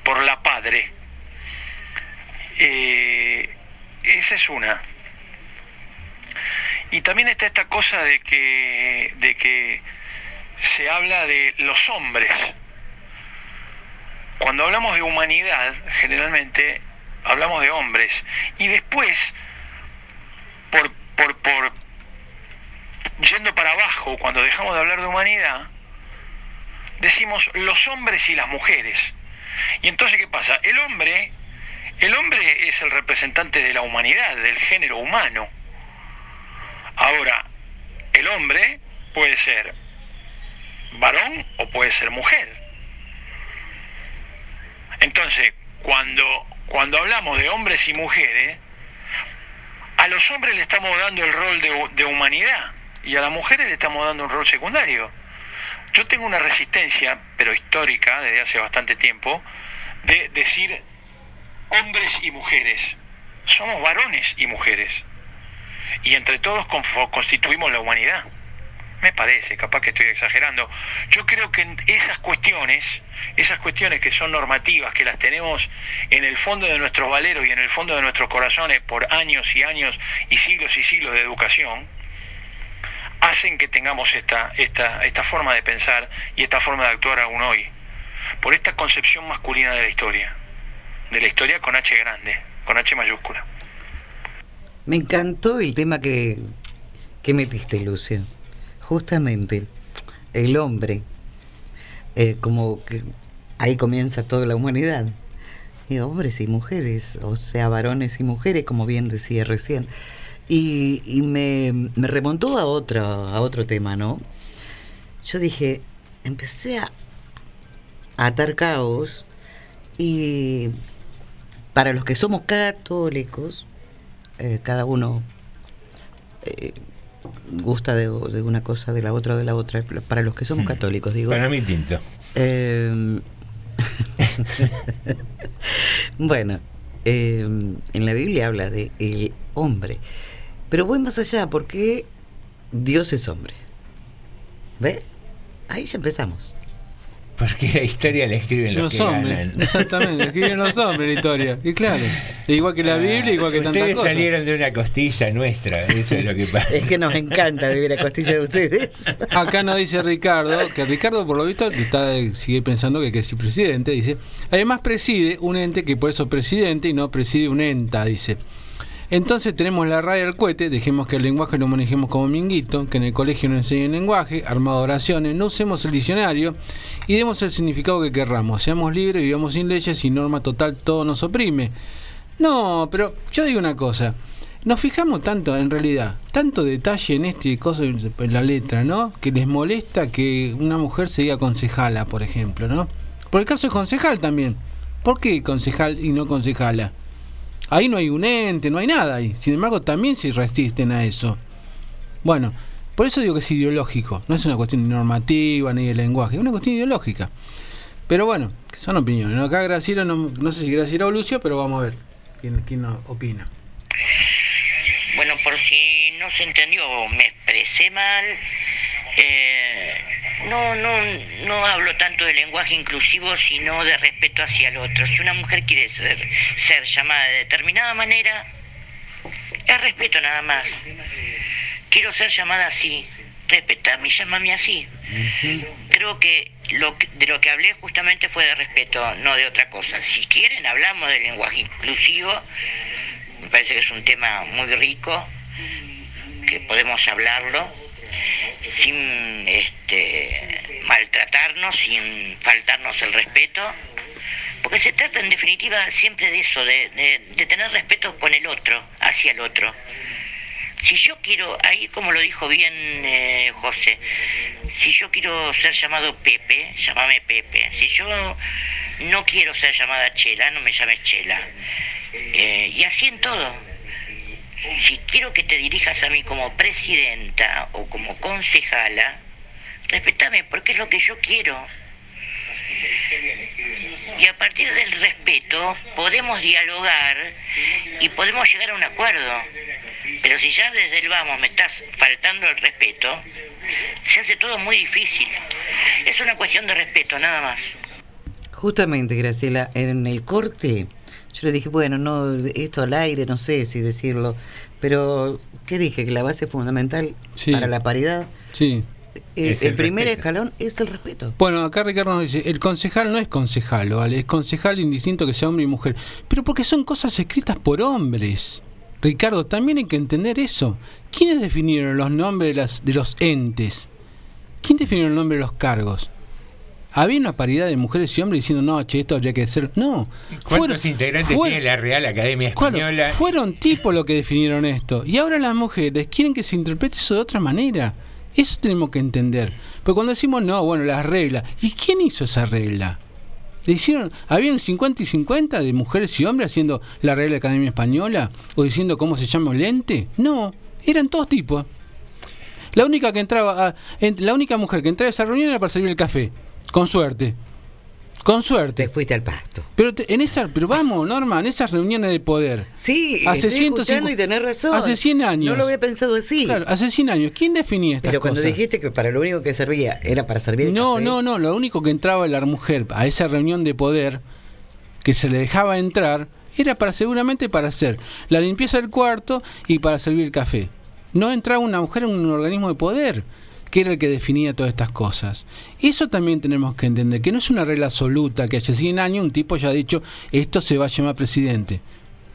por la padre. Eh, esa es una. Y también está esta cosa de que, de que se habla de los hombres. Cuando hablamos de humanidad, generalmente hablamos de hombres. Y después, por, por, por yendo para abajo, cuando dejamos de hablar de humanidad, decimos los hombres y las mujeres. Y entonces, ¿qué pasa? El hombre, el hombre es el representante de la humanidad, del género humano. Ahora, el hombre puede ser varón o puede ser mujer. Entonces, cuando, cuando hablamos de hombres y mujeres, a los hombres le estamos dando el rol de, de humanidad y a las mujeres le estamos dando un rol secundario. Yo tengo una resistencia, pero histórica, desde hace bastante tiempo, de decir hombres y mujeres. Somos varones y mujeres. Y entre todos constituimos la humanidad. Me parece, capaz que estoy exagerando. Yo creo que esas cuestiones, esas cuestiones que son normativas, que las tenemos en el fondo de nuestros valeros y en el fondo de nuestros corazones por años y años y siglos y siglos de educación, hacen que tengamos esta, esta, esta forma de pensar y esta forma de actuar aún hoy, por esta concepción masculina de la historia, de la historia con H grande, con H mayúscula. Me encantó el tema que, que metiste, Lucio. Justamente, el hombre, eh, como que ahí comienza toda la humanidad. Y hombres y mujeres, o sea, varones y mujeres, como bien decía recién. Y, me, remontó a otro, a otro tema, ¿no? Yo dije, empecé a, a atar caos y para los que somos católicos, eh, cada uno eh, gusta de, de una cosa, de la otra, de la otra. Para los que somos católicos, digo. Para mí tinto. Eh, bueno, eh, en la Biblia habla de el hombre, pero voy más allá porque Dios es hombre. ¿Ve? Ahí ya empezamos. Porque la historia la escriben los, Los que hombres, ganan. exactamente, escriben los hombres la historia. Y claro, igual que la Biblia, igual que tantas Ustedes cosas. salieron de una costilla nuestra, eso es lo que pasa. Es que nos encanta vivir a costilla de ustedes. Acá nos dice Ricardo, que Ricardo por lo visto está, sigue pensando que, que es presidente, dice. Además preside un ente que por eso es presidente y no preside un enta, dice. Entonces tenemos la raya al cohete, dejemos que el lenguaje lo manejemos como minguito, que en el colegio no enseñen lenguaje, armado oraciones, no usemos el diccionario y demos el significado que querramos. Seamos libres, vivamos sin leyes y norma total, todo nos oprime. No, pero yo digo una cosa. Nos fijamos tanto, en realidad, tanto detalle en este cosa, en la letra, ¿no? Que les molesta que una mujer se diga concejala, por ejemplo, ¿no? Por el caso es concejal también. ¿Por qué concejal y no concejala? Ahí no hay un ente, no hay nada ahí. Sin embargo, también se resisten a eso. Bueno, por eso digo que es ideológico. No es una cuestión normativa ni de lenguaje, es una cuestión ideológica. Pero bueno, son opiniones. ¿no? Acá Graciela, no, no sé si Graciela o Lucio, pero vamos a ver quién, quién opina. Bueno, por si no se entendió me expresé mal, eh, no, no, no hablo tanto de lenguaje inclusivo, sino de respeto hacia el otro. Si una mujer quiere ser, ser llamada de determinada manera, es respeto nada más. Quiero ser llamada así, respetame y llámame así. Creo que, lo que de lo que hablé justamente fue de respeto, no de otra cosa. Si quieren, hablamos del lenguaje inclusivo. Me parece que es un tema muy rico, que podemos hablarlo sin este, maltratarnos, sin faltarnos el respeto, porque se trata en definitiva siempre de eso, de, tener respeto con el otro, hacia el otro. Si yo quiero, ahí como lo dijo bien eh, José, si yo quiero ser llamado Pepe, llámame Pepe. Si yo no quiero ser llamada Chela, no me llames Chela. Eh, y así en todo. Si quiero que te dirijas a mí como presidenta o como concejala, respetame porque es lo que yo quiero. Y a partir del respeto podemos dialogar y podemos llegar a un acuerdo. Pero si ya desde el vamos me estás faltando el respeto, se hace todo muy difícil. Es una cuestión de respeto, nada más. Justamente, Graciela, en el corte, yo le dije, bueno, no, esto al aire, no sé si decirlo, pero ¿qué dije? Que la base fundamental Sí. para la paridad, Sí. eh, Es el, el primer respeto. escalón es el respeto. Bueno, acá Ricardo nos dice, el concejal no es concejal, ¿vale? Es concejal indistinto que sea hombre y mujer. Pero porque son cosas escritas por hombres. Ricardo, también hay que entender eso. ¿Quiénes definieron los nombres de, las- de los entes? ¿Quién definió el nombre de los cargos? Había una paridad de mujeres y hombres diciendo, no, che, esto habría que ser. No. ¿Cuántos integrantes tiene la Real Academia Española? fueron tipos los que definieron esto. Y ahora las mujeres quieren que se interprete eso de otra manera. Eso tenemos que entender. Pero cuando decimos, no, bueno, las reglas. ¿Y quién hizo esa regla? ¿Le hicieron, habían 50 y 50 de mujeres y hombres haciendo la regla de Academia Española? ¿O diciendo cómo se llama el lente? No, eran todos tipos. La única que entraba, a- en- la única mujer que entraba a esa reunión era para servir el café. Con suerte. Con suerte. Te fuiste al pasto. Pero te- en esa, pero vamos, Norma, en esas reuniones de poder. Sí, hace estoy 150 escuchando y tenés razón. Hace 100 años. No lo había pensado así. Claro, hace 100 años. ¿Quién definía estas Pero cuando cosas? dijiste que para lo único que servía era para servir el No, café, no, no. Lo único que entraba la mujer a esa reunión de poder, que se le dejaba entrar, era para seguramente para hacer la limpieza del cuarto y para servir el café. No entraba una mujer en un organismo de poder, que era el que definía todas estas cosas. Eso también tenemos que entender, que no es una regla absoluta, que hace 100 años un tipo ya ha dicho, esto se va a llamar presidente.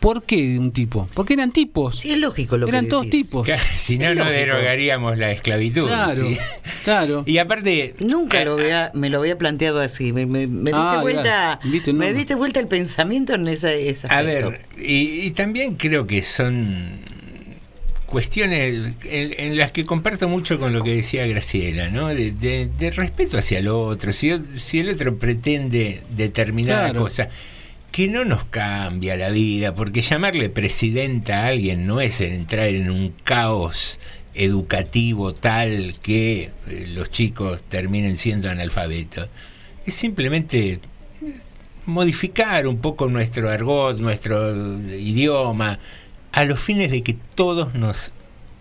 ¿Por qué un tipo? Porque eran tipos. Sí, es lógico lo que Eran todos decís. tipos. Si no, no derogaríamos la esclavitud. Claro, ¿sí? claro. Y aparte, Nunca lo había, me lo había planteado así. Me, me- me diste Ah, vuelta. Viste, me diste vuelta el pensamiento en esa, ese A aspecto. ver, y, y también creo que son cuestiones en, en las que comparto mucho con lo que decía Graciela, ¿no? De, de- de respeto hacia el otro. Si, el- si el otro pretende determinada Claro. cosa, que no nos cambia la vida, porque llamarle presidenta a alguien no es entrar en un caos educativo tal que eh, los chicos terminen siendo analfabetos. Es simplemente modificar un poco nuestro argot, nuestro idioma, a los fines de que todos nos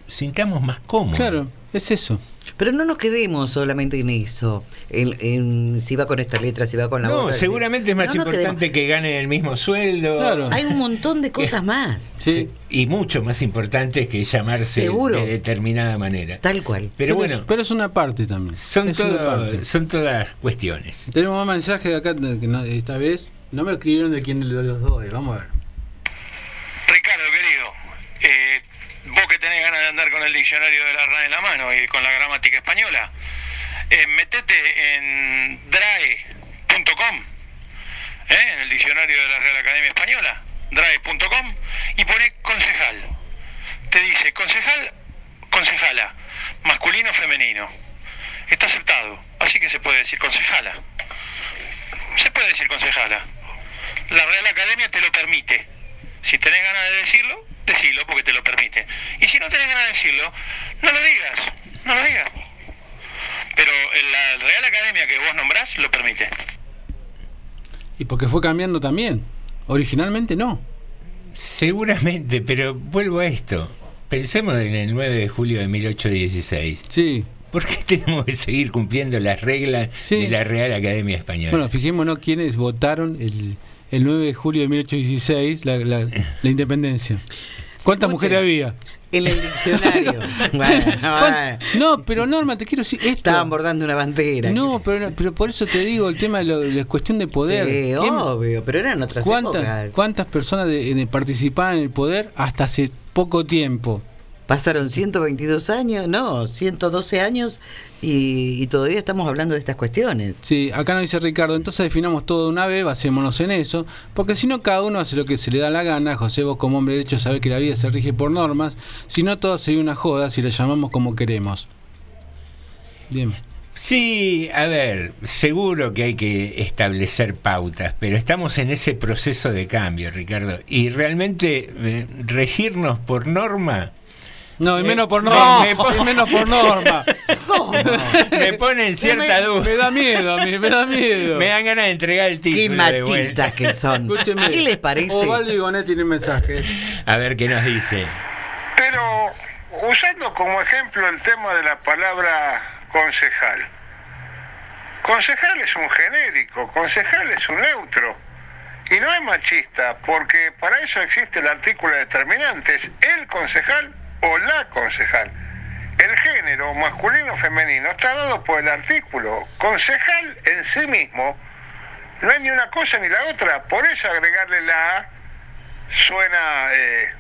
sintamos más cómodos. Claro, es eso. Pero no nos quedemos solamente en eso. En, en si va con esta letra, si va con la No, otra. si- seguramente es más No importante que gane el mismo sueldo. quedemos- Hay un montón de cosas más. Sí, y mucho más importante que llamarse Seguro. de determinada manera. Tal cual. Pero, es- bueno, pero es una parte también. son, es una todo- parte. son todas cuestiones. Tenemos más mensajes de acá de que no- esta vez. No me escribieron de quién de los dos. eh, Vamos a ver. Ricardo, vos que tenés ganas de andar con el diccionario de la RAE en la mano y con la gramática española, eh, metete en drae.com, ¿eh? en el diccionario de la Real Academia Española, drae.com, y pone concejal. Te dice concejal, concejala, masculino o femenino. Está aceptado, así que se puede decir concejala. Se puede decir concejala. La Real Academia te lo permite. Si tenés ganas de decirlo, decilo porque te lo permite. Y si no tenés ganas de decirlo, no lo digas, no lo digas. Pero en la Real Academia que vos nombrás lo permite. Y porque fue cambiando también. Originalmente no. Seguramente, pero vuelvo a esto. Pensemos en el 9 de julio de 1816. Sí. ¿Por qué tenemos que seguir cumpliendo las reglas de la Real Academia Española? Bueno, fijémonos quiénes votaron el, el 9 de julio de 1816 la, la, la independencia. ¿Cuántas mujeres había? En el diccionario. Bueno, ¿Cuán- No, pero Norma, te quiero decir esto. Estaban bordando una bandera. No, pero, pero por eso te digo el tema de lo- la cuestión de poder. Sí, ¿Quién- obvio, pero eran otras ¿Cuántas, épocas. ¿Cuántas personas de- participaban en el poder hasta hace poco tiempo? Pasaron 122 años, no, 112 años y, y todavía estamos hablando de estas cuestiones. Sí, acá nos dice Ricardo, entonces definamos todo de una vez, basémonos en eso, porque si no cada uno hace lo que se le da la gana, José vos como hombre derecho sabe que la vida se rige por normas, si no todo sería una joda si la llamamos como queremos. Bien. Sí, a ver, seguro que hay que establecer pautas, pero estamos en ese proceso de cambio, Ricardo. Y realmente eh, regirnos por norma. No, y menos por me- norma. me pone- y menos por norma. me pone en cierta duda. Me da miedo a mí, me da miedo. Me dan ganas de entregar el título. Qué de matistas que son. Escúcheme. ¿Qué les parece? Osvaldo y Bonet tienen mensaje. A ver qué nos dice. Pero usando como ejemplo el tema de la palabra concejal. Concejal es un genérico, concejal es un neutro. Y no es machista, porque para eso existe el artículo determinante, es el concejal o la concejal. El género masculino o femenino está dado por el artículo. Concejal en sí mismo no es ni una cosa ni la otra, por eso agregarle la A suena, eh,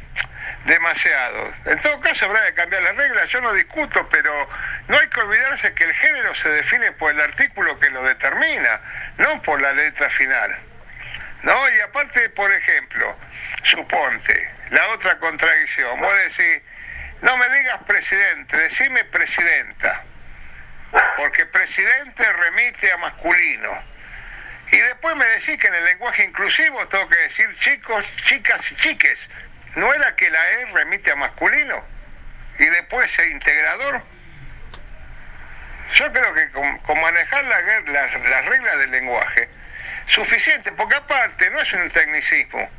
demasiado. En todo caso habrá que cambiar las reglas, yo no discuto, pero no hay que olvidarse que el género se define por el artículo que lo determina, no por la letra final. ¿No? Y aparte, por ejemplo, suponte, la otra contradicción, vos decís, no me digas presidente, decime presidenta, porque presidente remite a masculino. Y después me decís que en el lenguaje inclusivo tengo que decir chicos, chicas y chiques. ¿No era que la E remite a masculino? Y después el integrador. Yo creo que con, con manejar la- las, las reglas del lenguaje, suficiente, porque aparte no es un tecnicismo.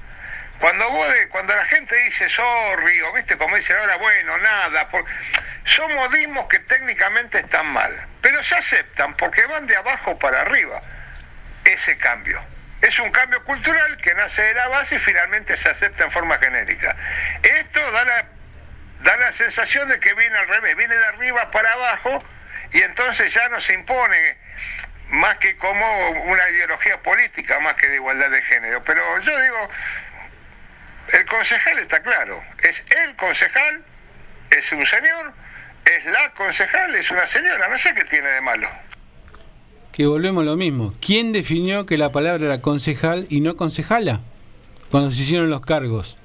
Cuando vos de- cuando la gente dice sorry, o viste como dice ahora, bueno, nada, por- son modismos que técnicamente están mal, pero se aceptan porque van de abajo para arriba ese cambio. Es un cambio cultural que nace de la base y finalmente se acepta en forma genérica. Esto da la, da la sensación de que viene al revés, viene de arriba para abajo y entonces ya no se impone más que como una ideología política, más que de igualdad de género. Pero yo digo, el concejal está claro, es el concejal, es un señor, es la concejal, es una señora, no sé qué tiene de malo. Que volvemos a lo mismo. ¿Quién definió que la palabra era concejal y no concejala? Cuando se hicieron los cargos.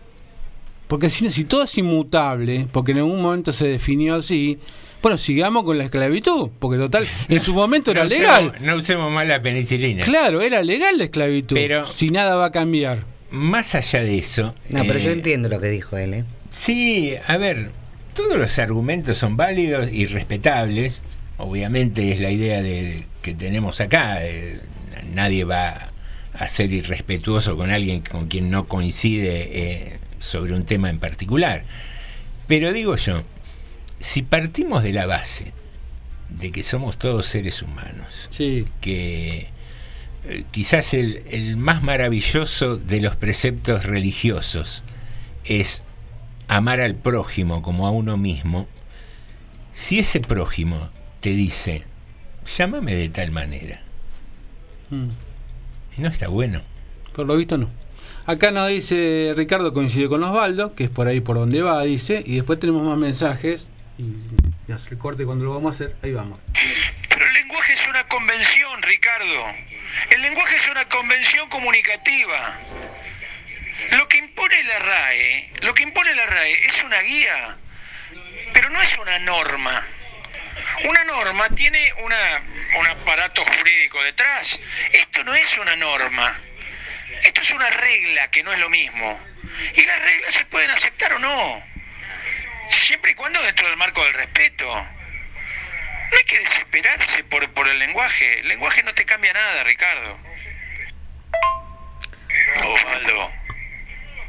Porque si, si todo es inmutable, porque en algún momento se definió así, bueno, sigamos con la esclavitud, porque total, en su momento era legal. No usemos más la penicilina. Claro, era legal la esclavitud. Pero- si nada va a cambiar. Más allá de eso. No, pero yo eh, entiendo lo que dijo él, ¿eh? Sí, a ver, todos los argumentos son válidos y respetables. Obviamente es la idea de, que tenemos acá. eh, nadie va a ser irrespetuoso con alguien con quien no coincide eh, sobre un tema en particular. Pero digo yo, si partimos de la base de que somos todos seres humanos, que eh, quizás el, el más maravilloso de los preceptos religiosos es amar al prójimo como a uno mismo, si ese prójimo te dice, llámame de tal manera, Mm. no está bueno. Por lo visto no. Acá nos dice Ricardo, coincide con Osvaldo, que es por ahí por donde va, dice, y después tenemos más mensajes. Y, y hace el corte cuando lo vamos a hacer, ahí vamos. Pero el lenguaje es una convención, Ricardo. El lenguaje es una convención comunicativa. Lo que impone la RAE, lo que impone la RAE es una guía, pero no es una norma. Una norma tiene una, un aparato jurídico detrás. Esto no es una norma. Esto es una regla que no es lo mismo. Y las reglas se pueden aceptar o no. Siempre y cuando dentro del marco del respeto. No hay que desesperarse por, por el lenguaje. El lenguaje no te cambia nada, Ricardo. Osvaldo,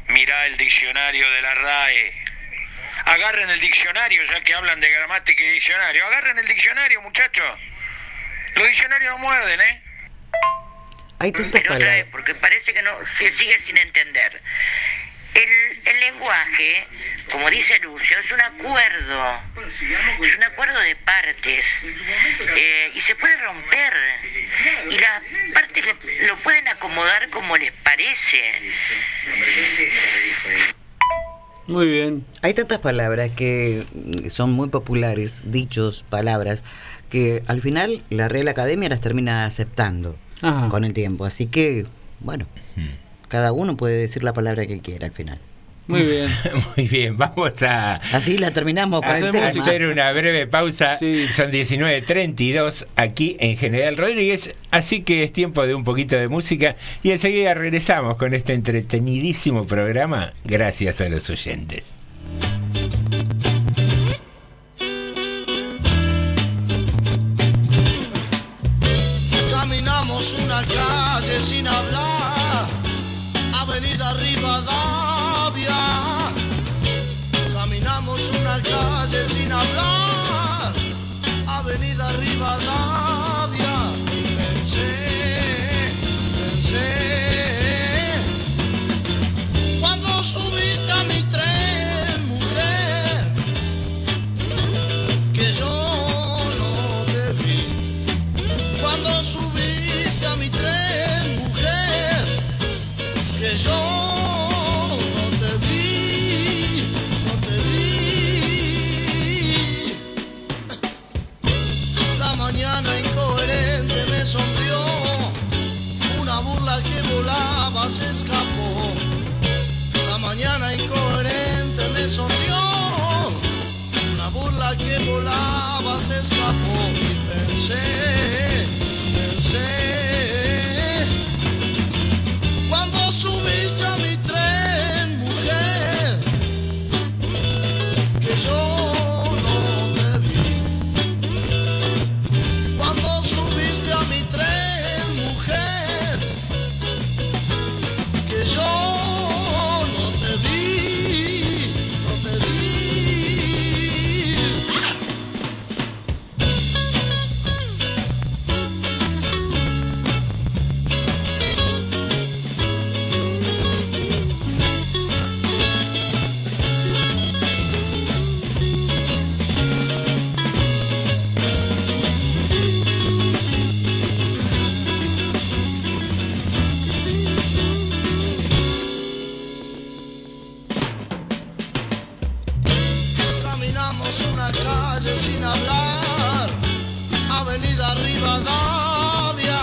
mira el diccionario de la RAE. Agarren el diccionario, ya que hablan de gramática y diccionario. Agarren el diccionario, muchachos. Los diccionarios no muerden, ¿eh? Hay tantas Pero otra vez, palabras. porque parece que no se sigue sin entender. El, el lenguaje, como dice Lucio, es un acuerdo. Es un acuerdo de partes. Eh, y se puede romper. Y las partes lo, lo pueden acomodar como les parece. Muy bien. Hay tantas palabras que son muy populares, dichos, palabras, que al final la Real Academia las termina aceptando Ajá. con el tiempo. Así que, bueno, cada uno puede decir la palabra que quiera al final. Muy bien. Muy bien, vamos a, Así la terminamos con el a tema. hacer una breve pausa. Son 19.32 aquí en General Rodríguez, así que es tiempo de un poquito de música y enseguida regresamos con este entretenidísimo programa gracias a los oyentes. Caminamos una calle sin hablar, Avenida Rivadavia. Caminamos una calle sin hablar, Avenida Rivadavia. Pensé, pensé, cuando subiste volaba se escapó. Y pensé, pensé. Sin hablar, Avenida Rivadavia.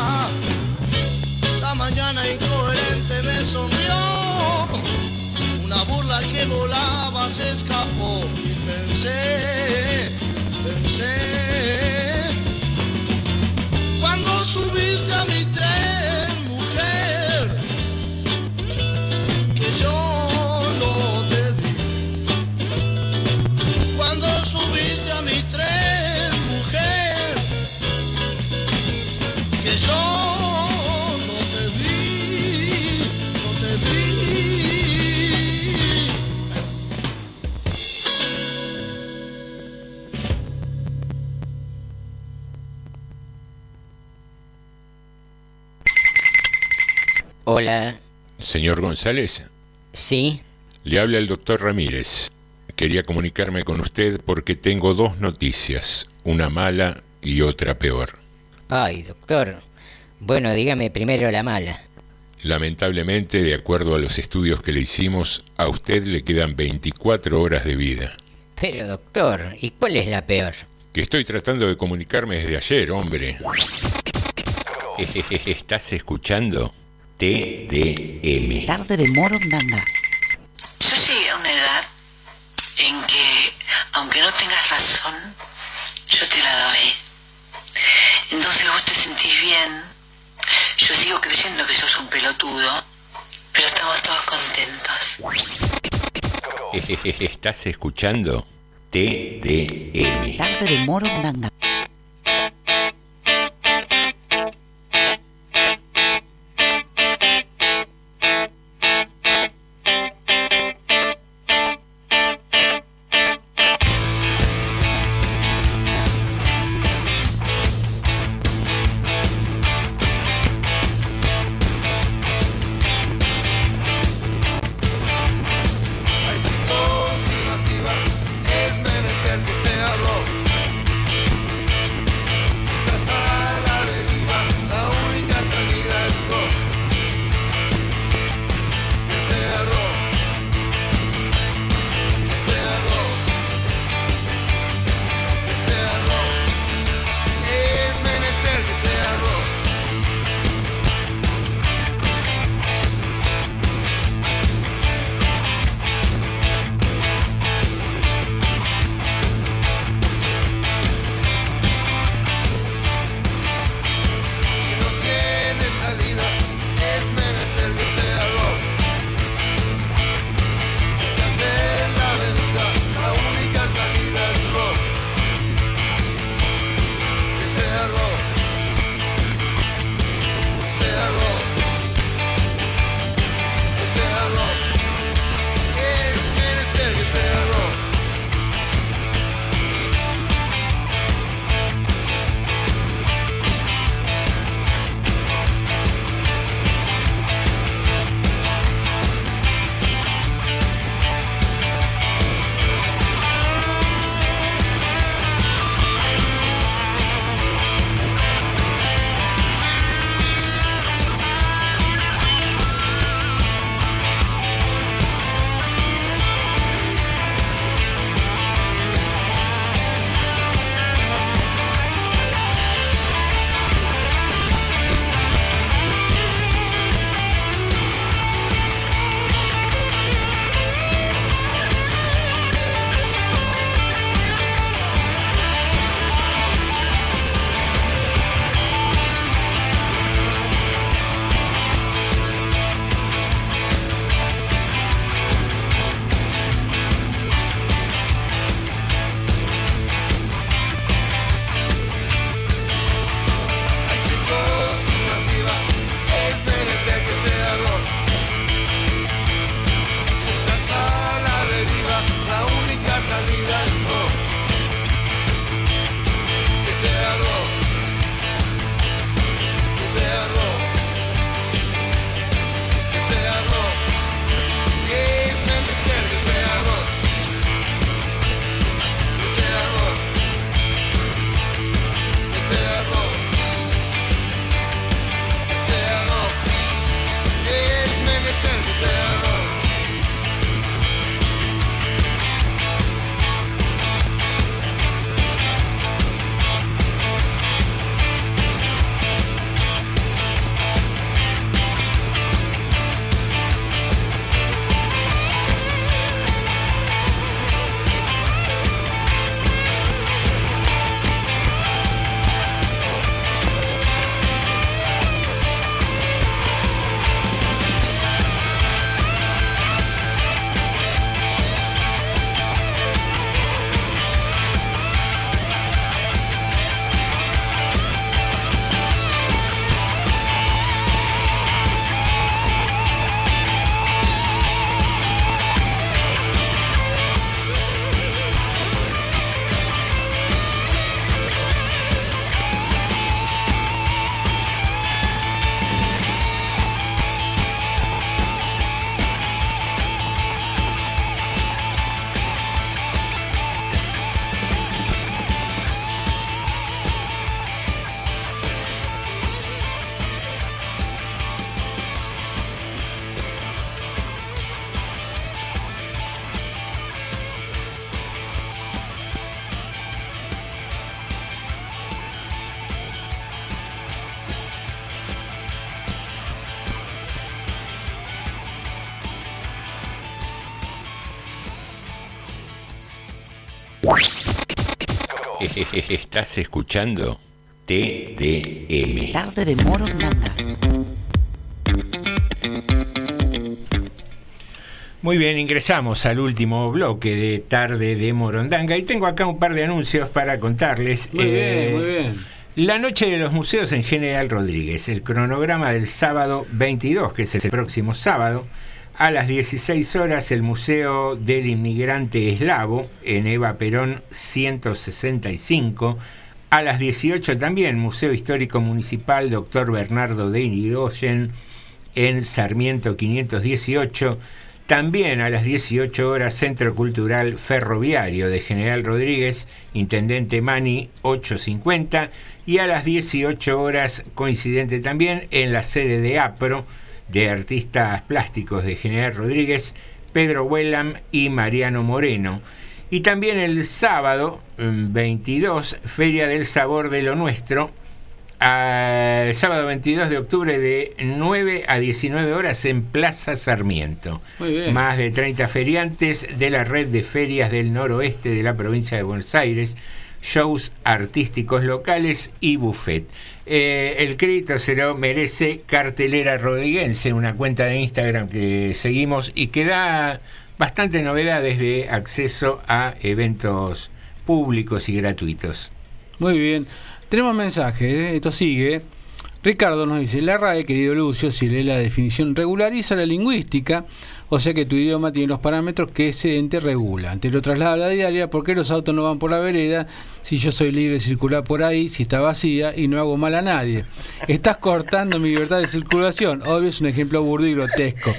La mañana incoherente me sonrió, una burla que volaba se escapó y pensé, pensé. Hola, Señor González, ¿sí? le habla el doctor Ramírez. Quería comunicarme con usted porque tengo dos noticias, una mala y otra peor. Ay, doctor. Bueno, dígame primero la mala. Lamentablemente, de acuerdo a los estudios que le hicimos, a usted le quedan 24 horas de vida. Pero, doctor, ¿y cuál es la peor? Que estoy tratando de comunicarme desde ayer, hombre. ¿Estás escuchando? TDM. Tarde de Morondanga. Yo llegué a una edad en que, aunque no tengas razón, yo te la doy. Entonces vos te sentís bien. Yo sigo creyendo que sos un pelotudo, pero estamos todos contentos. ¿Estás escuchando? TDM. Tarde de Morondanga. Estás escuchando TDM. Tarde de Morondanga. Muy bien, ingresamos al último bloque de Tarde de Morondanga y tengo acá un par de anuncios para contarles. Muy Eh, bien, muy bien. La noche de los museos en General Rodríguez, el cronograma del sábado 22, que es el próximo sábado, a las 16 horas el Museo del Inmigrante Eslavo en Eva Perón 165, a las 18 también Museo Histórico Municipal Dr. Bernardo de Irigoyen en Sarmiento 518, también a las 18 horas Centro Cultural Ferroviario de General Rodríguez, Intendente Mani 850 y a las 18 horas coincidente también en la sede de APRO de Artistas Plásticos de General Rodríguez, Pedro Huelam y Mariano Moreno. Y también el sábado mm, 22, Feria del Sabor de lo Nuestro, el sábado 22 de octubre de 9 a 19 horas en Plaza Sarmiento. Muy bien. Más de 30 feriantes de la red de ferias del noroeste de la provincia de Buenos Aires, shows artísticos locales y buffet. Eh, el crédito se lo merece Cartelera Rodriguense, una cuenta de Instagram que seguimos y que da bastante novedades de acceso a eventos públicos y gratuitos. Muy bien. Tenemos mensajes, ¿eh? esto sigue. Ricardo nos dice, la RAE, querido Lucio, si lee la definición, regulariza la lingüística, o sea que tu idioma tiene los parámetros que ese ente regula. Te lo traslada a la diaria, ¿por qué los autos no van por la vereda si yo soy libre de circular por ahí, si está vacía y no hago mal a nadie? Estás cortando mi libertad de circulación. Obvio es un ejemplo burdo y grotesco.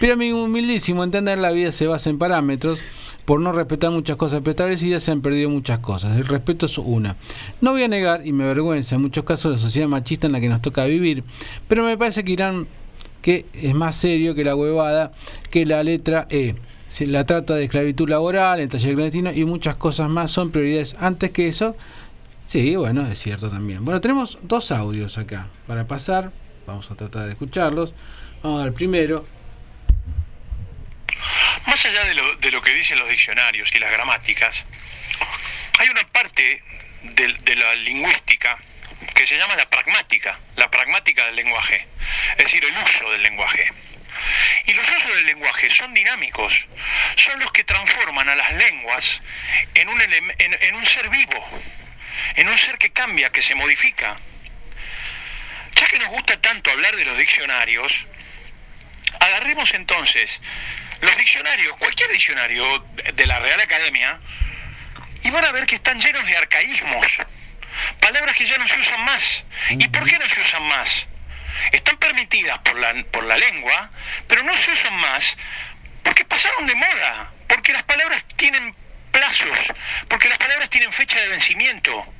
Pero mi humildísimo entender la vida se basa en parámetros. Por no respetar muchas cosas preestablecidas se han perdido muchas cosas. El respeto es una. No voy a negar, y me avergüenza en muchos casos la sociedad machista en la que nos toca vivir, pero me parece que Irán que es más serio que la huevada que la letra E. La trata de esclavitud laboral, el taller clandestino y muchas cosas más son prioridades antes que eso. Sí, bueno, es cierto también. Bueno, tenemos dos audios acá para pasar. Vamos a tratar de escucharlos. Vamos al primero. Más allá de lo, de lo que dicen los diccionarios y las gramáticas, hay una parte de la lingüística que se llama la pragmática, la pragmática del lenguaje, es decir, el uso del lenguaje. Y los usos del lenguaje son dinámicos, son los que transforman a las lenguas en un, en, en un ser vivo, en un ser que cambia, que se modifica. Ya que nos gusta tanto hablar de los diccionarios, agarremos entonces los diccionarios, cualquier diccionario de la Real Academia, y van a ver que están llenos de arcaísmos, palabras que ya no se usan más. ¿Y por qué no se usan más? Están permitidas por la, por la lengua, pero no se usan más porque pasaron de moda, porque las palabras tienen plazos, porque las palabras tienen fecha de vencimiento.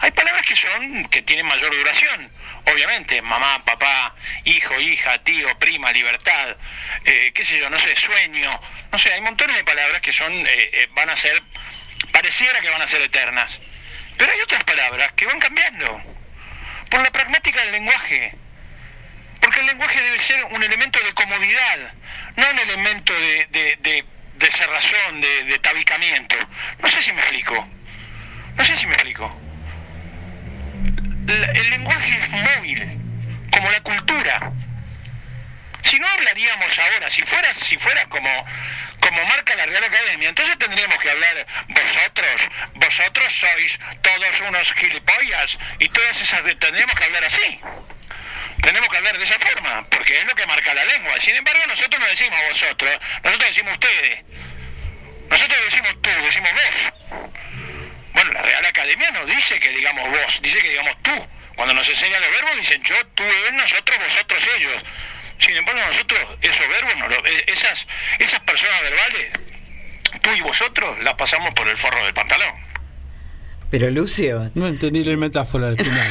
Hay palabras que son, que tienen mayor duración, obviamente, mamá, papá, hijo, hija, tío, prima, libertad, eh, qué sé yo, no sé, sueño, no sé, hay montones de palabras que son, eh, eh, van a ser, pareciera que van a ser eternas. Pero hay otras palabras que van cambiando, por la pragmática del lenguaje. Porque el lenguaje debe ser un elemento de comodidad, no un elemento de, de, de, cerrazón, de, tabicamiento. No sé si me explico. No sé si me explico. El lenguaje es móvil, como la cultura. Si no hablaríamos ahora, si fuera, si fuera como, como marca la Real Academia, entonces tendríamos que hablar vosotros, vosotros sois todos unos gilipollas y todas esas, tendríamos que hablar así. Tenemos que hablar de esa forma, porque es lo que marca la lengua. Sin embargo, nosotros no decimos vosotros, nosotros decimos ustedes. Nosotros decimos tú, decimos vos. Bueno, la Real Academia no dice que digamos vos, dice que digamos tú. Cuando nos enseñan los verbos dicen yo, tú, él, nosotros, vosotros, ellos. Sin embargo, nosotros esos verbos, no lo- e- esas, esas personas verbales, tú y vosotros, las pasamos por el forro del pantalón. Pero Lucio, No entendí la metáfora al final.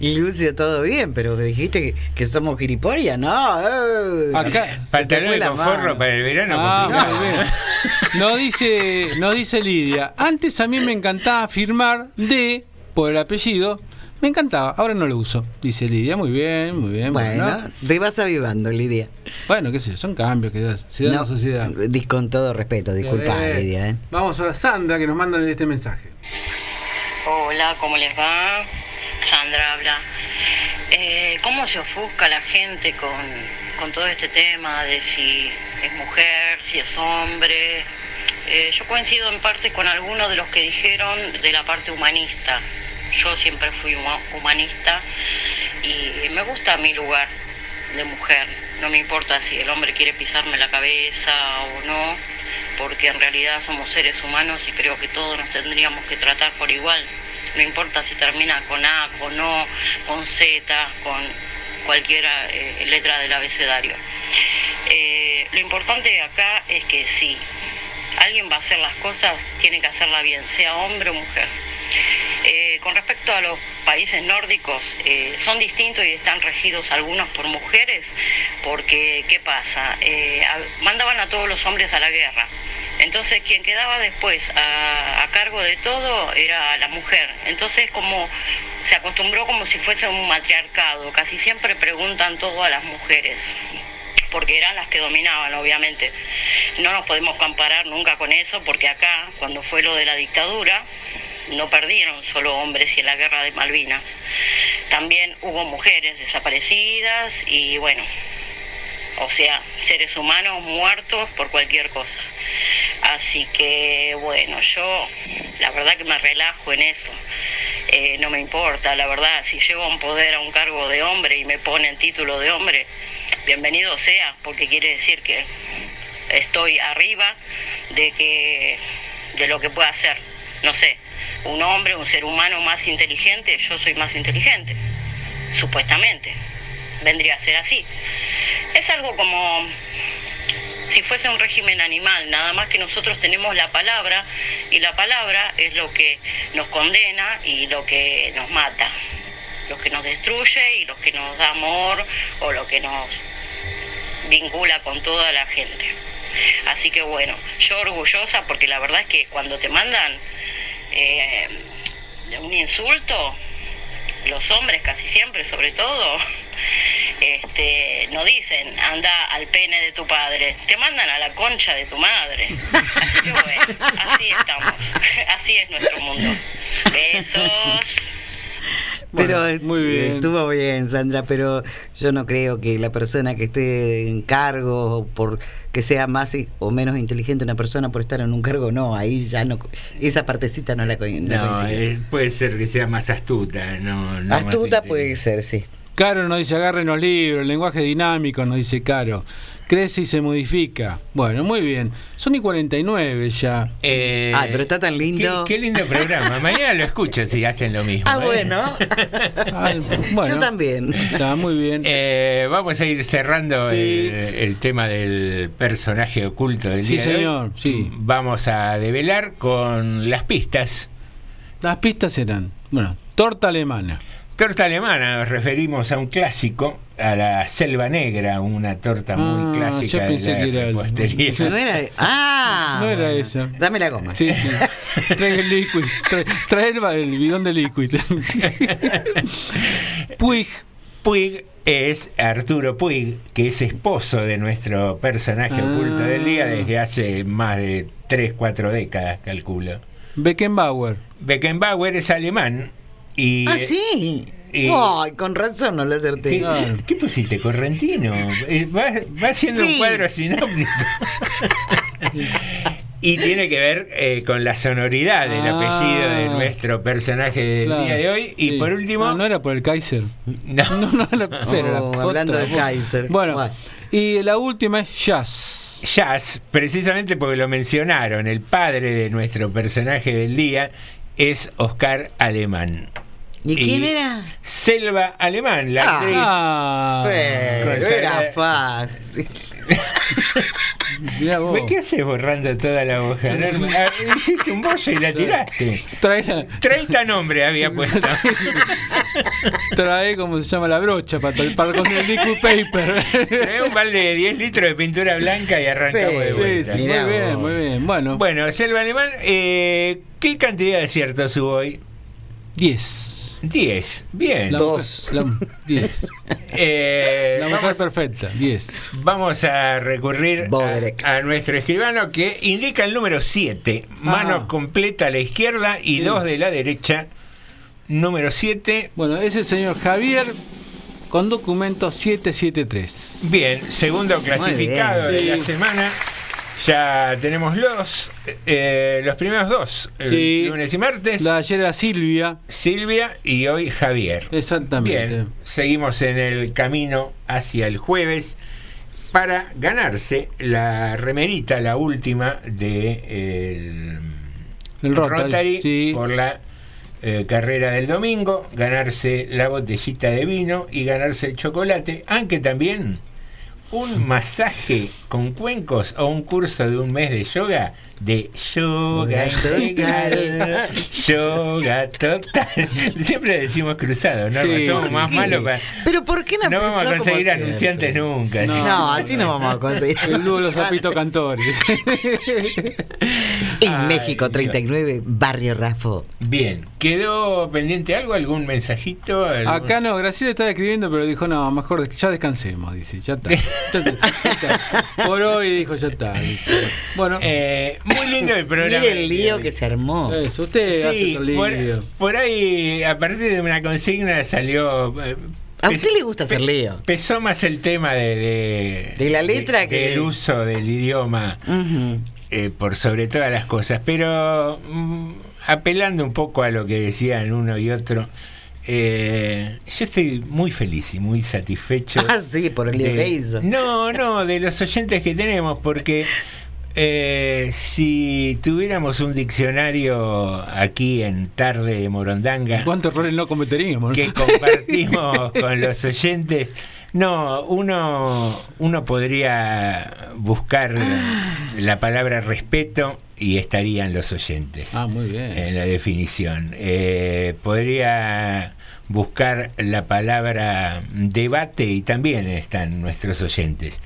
Lucio, todo bien, pero dijiste que, que somos gilipollas, ¿no? eh, Acá- la con forro para el verano. Ah. No dice, no dice Lidia. Antes a mí me encantaba firmar de, por el apellido, Me encantaba, ahora no lo uso. Dice Lidia, muy bien, muy bien. Bueno, te vas avivando, Lidia. Bueno, qué sé yo, son cambios que da- se dan en la sociedad. Con todo respeto, disculpa, Eh, Lidia. ¿eh? Vamos a Sandra que nos mandan este mensaje. Hola, ¿cómo les va? Sandra habla. Eh, ¿Cómo se ofusca la gente con, con todo este tema de si es mujer, si es hombre? Eh, yo coincido en parte con algunos de los que dijeron de la parte humanista. Yo siempre fui huma- humanista y me gusta mi lugar de mujer. No me importa si el hombre quiere pisarme la cabeza o no, porque en realidad somos seres humanos y creo que todos nos tendríamos que tratar por igual. No importa si termina con A, con O, con Z, con cualquier eh, letra del abecedario. Eh, lo importante acá es que si alguien va a hacer las cosas, tiene que hacerla bien, sea hombre o mujer. Eh, con respecto a los países nórdicos, eh, son distintos y están regidos algunos por mujeres, porque ¿qué pasa? Eh, mandaban a todos los hombres a la guerra. Entonces quien quedaba después a, a cargo de todo era la mujer. Entonces como se acostumbró como si fuese un matriarcado, casi siempre preguntan todo a las mujeres porque eran las que dominaban, obviamente. No nos podemos comparar nunca con eso, porque acá, cuando fue lo de la dictadura, no perdieron solo hombres y en la guerra de Malvinas. También hubo mujeres desaparecidas y bueno, o sea, seres humanos muertos por cualquier cosa. Así que bueno, yo la verdad que me relajo en eso. Eh, no me importa, la verdad, si llego a un poder, a un cargo de hombre y me ponen título de hombre, bienvenido sea, porque quiere decir que estoy arriba de que de lo que pueda hacer. No sé, un hombre, un ser humano más inteligente, yo soy más inteligente, supuestamente. Vendría a ser así. Es algo como si fuese un régimen animal, nada más que nosotros tenemos la palabra y la palabra es lo que nos condena y lo que nos mata, lo que nos destruye y lo que nos da amor o lo que nos vincula con toda la gente. Así que bueno, yo orgullosa porque la verdad es que cuando te mandan eh, un insulto, los hombres casi siempre sobre todo, este, no dicen anda al pene de tu padre, te mandan a la concha de tu madre. Así que bueno, así estamos, así es nuestro mundo. Besos. Pero muy bien. estuvo bien, Sandra, pero yo no creo que la persona que esté en cargo, o por que sea más o menos inteligente una persona por estar en un cargo, no, ahí ya no, esa partecita no la no eh, puede ser que sea más astuta, no, no Astuta puede ser, sí. Caro nos dice, agarren los libros, el lenguaje dinámico, nos dice Caro. Crece y se modifica. Bueno, muy bien. Son y 49 ya. Eh, Ay, pero está tan lindo. Qué, qué lindo programa. Mañana lo escucho si hacen lo mismo. Ah, ¿eh? bueno. Ay, bueno. Yo también. Está muy bien. Eh, vamos a ir cerrando Sí. el, el tema del personaje oculto del Sí, día de hoy. señor, sí. Vamos a develar con las pistas. Las pistas eran, bueno, torta alemana. Torta alemana, nos referimos a un clásico, a la selva negra, una torta muy Ah, clásica yo pensé de la que era el- repostería. No era. Ah, no era bueno. esa. Dame la goma. Sí, sí. Trae el liquid. Trae, trae el, el bidón de liquid. Puig. Puig es Arturo Puig, que es esposo de nuestro personaje Ah. oculto del día desde hace más de 3, 4 décadas, calculo. Beckenbauer. Beckenbauer es alemán y... Ah, sí. Ay, con razón no lo acerté. ¿Qué, qué pusiste? ¿Correntino? Eh, Va, va haciendo Sí. un cuadro sinóptico. y tiene que ver eh, con la sonoridad del Ah. apellido de nuestro personaje del Claro, día de hoy. Y sí. por último... Ah, no era por el Kaiser. No. No, no era, pero era Oh, posta, hablando de. Kaiser. Bueno, Bueno. y la última es Jazz. Jazz, precisamente porque lo mencionaron, el padre de nuestro personaje del día es Oscar Alemán. ¿Y quién era? Selva Alemán, la actriz. Ah, Pero era fácil. Mirá vos. ¿Qué haces borrando toda la hoja? No, ah, hiciste un bollo y la tiraste. Trae, la- 30 nombres había puesto. trae, como se llama, la brocha para, para con el liquid paper. Trae un balde de 10 litros de pintura blanca y arrancamos de Sí, vuelta. sí, muy Mirá bien, vos. muy bien. Bueno, Bueno, Selva Alemán, eh, ¿qué cantidad de aciertos hubo hoy? 10. 10, bien. La Dos. mujer- la- 10. Eh, La mujer vamos, perfecta, 10. vamos a recurrir a, a nuestro escribano que indica el número 7, mano Ah. completa a la izquierda y Sí. 2 de la derecha. Número 7, Bueno, es el señor Javier con documento 773. bien, segundo clasificado bien. de la semana. Ya tenemos los, eh, los primeros dos, el Sí. lunes y martes. La de ayer era Silvia. Silvia y hoy Javier. Exactamente. Bien, seguimos en el camino hacia el jueves para ganarse la remerita, la última de el, El Rotary, sí. por la eh, carrera del domingo, ganarse la botellita de vino y ganarse el chocolate, aunque también un masaje con cuencos o un curso de un mes de yoga de yoga Total. integral, yoga total. Siempre decimos cruzado, ¿no? Sí, Somos sí, más sí. malos para... Pero ¿por qué no, No vamos a conseguir anunciantes nunca. No, ¿sí? así no vamos a conseguir. El dúo de los zapitos cantores. En Ay, México Dios. 39, Barrio Rafo. Bien, ¿quedó pendiente algo? ¿Algún mensajito? ¿Algún- Acá no, Graciela estaba escribiendo, pero dijo, no, mejor ya descansemos, dice, ya está. Ya está, ya está. Por hoy dijo, ya está. Bueno, Eh, muy lindo el programa. Mire el lío que se armó. usted hace Sí, otro por, lío. por ahí, a partir de una consigna salió... eh, ¿A pes- usted le gusta hacer pe- lío? Pesó más el tema de... De, De la letra que- Del uso del idioma eh, por sobre todas las cosas. Pero mm, apelando un poco a lo que decían uno y otro... eh, yo estoy muy feliz y muy satisfecho. Ah, sí, por el lío de- que hizo. No, no, de los oyentes que tenemos, porque eh, si tuviéramos un diccionario aquí en Tarde de Morondanga ¿Cuántos errores no cometeríamos? que compartimos con los oyentes, no, uno, uno podría buscar la palabra respeto y estarían los oyentes Ah, muy bien. en la definición. Eh, podría buscar la palabra debate y también están nuestros oyentes.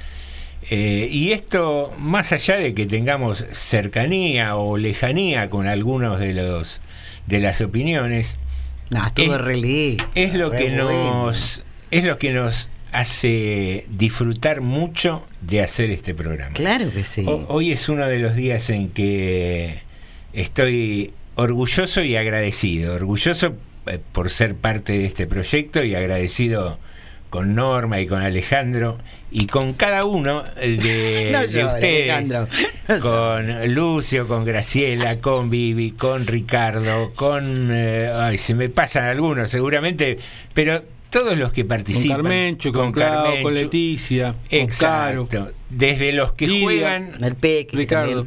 Eh, y esto, más allá de que tengamos cercanía o lejanía con algunos de los de las opiniones, No, Es- es lo re que bueno. nos es lo que nos hace disfrutar mucho de hacer este programa. Claro que sí. Ho- Hoy es uno de los días en que estoy orgulloso y agradecido. Orgulloso eh, por ser parte de este proyecto y agradecido con Norma y con Alejandro y con cada uno eh, de, No de ustedes. No con Lucio, con Graciela, con Vivi, con Ricardo, con... eh, ay, se me pasan algunos seguramente, pero todos los que Con participan. Carmencho, con, Clau, con Carmencho, Leticia, con Exacto. Caro. Desde los que Lidia, juegan El Peque que Ricardo.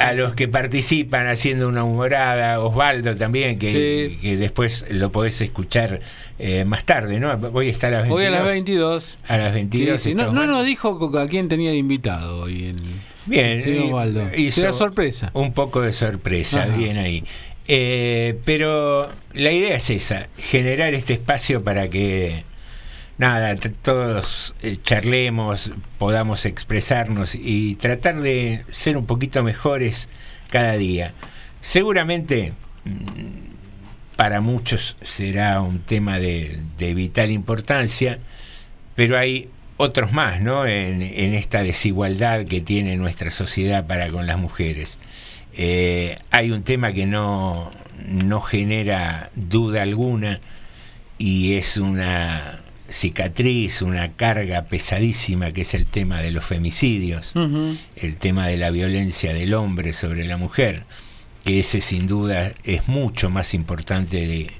a los que participan haciendo una humorada, Osvaldo también, que, Sí. que después lo podés escuchar eh, más tarde, ¿no? Hoy está a las 22. Hoy a las 22. A las Sí, 22. sí. está No, nos dijo a quién tenía de invitado hoy. El, Bien, Osvaldo. hizo Será sorpresa. Un poco de sorpresa, Ajá. bien ahí. Eh, pero la idea es esa, generar este espacio para que nada, todos eh, charlemos, podamos expresarnos y tratar de ser un poquito mejores cada día. Seguramente mm, para muchos será un tema de, vital importancia, pero hay otros más, ¿no? En esta desigualdad que tiene nuestra sociedad para con las mujeres. Eh, hay un tema que no, no genera duda alguna y es una cicatriz, una carga pesadísima que es el tema de los femicidios, el tema de la violencia del hombre sobre la mujer, que ese sin duda es mucho más importante de,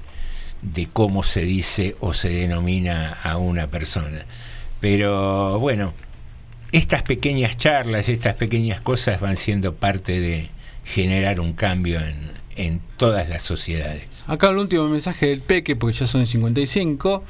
de cómo se dice o se denomina a una persona. Pero bueno, estas pequeñas charlas, estas pequeñas cosas van siendo parte de generar un cambio en, en todas las sociedades. Acá el último mensaje del Peque, porque ya son 55.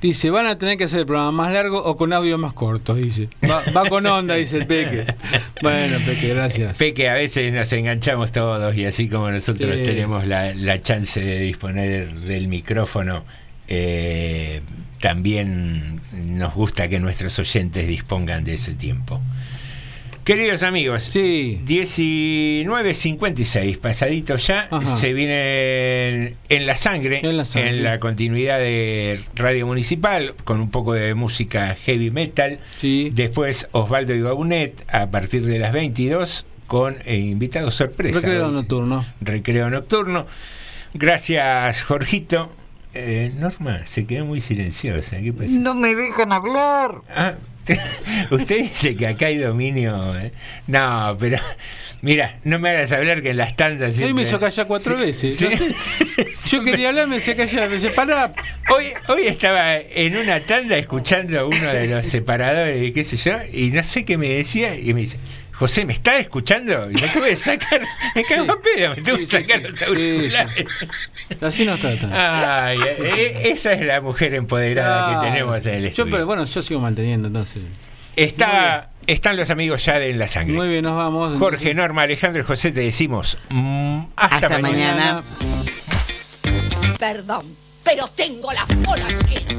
Dice, van a tener que hacer el programa más largo o con audio más corto, dice. Va, va con onda, dice el Peque. Bueno, Peque, gracias. Peque, a veces nos enganchamos todos y así como nosotros tenemos la, la chance de disponer del micrófono, eh, también nos gusta que nuestros oyentes dispongan de ese tiempo. Queridos amigos, sí. 19.56, pasadito ya, Ajá. se viene en la, sangre, En la sangre. en la continuidad de Radio Municipal, con un poco de música heavy metal. Después Osvaldo y Gaunet, a partir de las 22, con eh, invitados sorpresa. Recreo Hoy- nocturno. Recreo nocturno. Gracias, Jorgito. Eh, Norma, se quedó muy silenciosa. No me dejan hablar. Ah, usted dice que acá hay dominio. ¿eh? No, pero mira, no me hagas hablar que en las tandas. Hoy me hizo callar cuatro Sí, veces. sí. No sé. Yo quería hablar, me decía callar. Me dice, pará. Hoy, hoy estaba en una tanda escuchando uno de los separadores y qué sé yo, y no sé qué me decía, y me dice, José, ¿me estás escuchando? Y me tuve que sacar, me cago a pedo, me tuve que sacar los auriculares. Así nos tratan. Ay, eh, esa es la mujer empoderada que tenemos en el Yo, estudio. pero bueno, yo sigo manteniendo entonces. Está, están los amigos ya de En la Sangre. Muy bien, nos vamos. Jorge, Norma, Alejandro y José, te decimos mm, hasta, Hasta mañana. Perdón, pero tengo la bola, chiquito.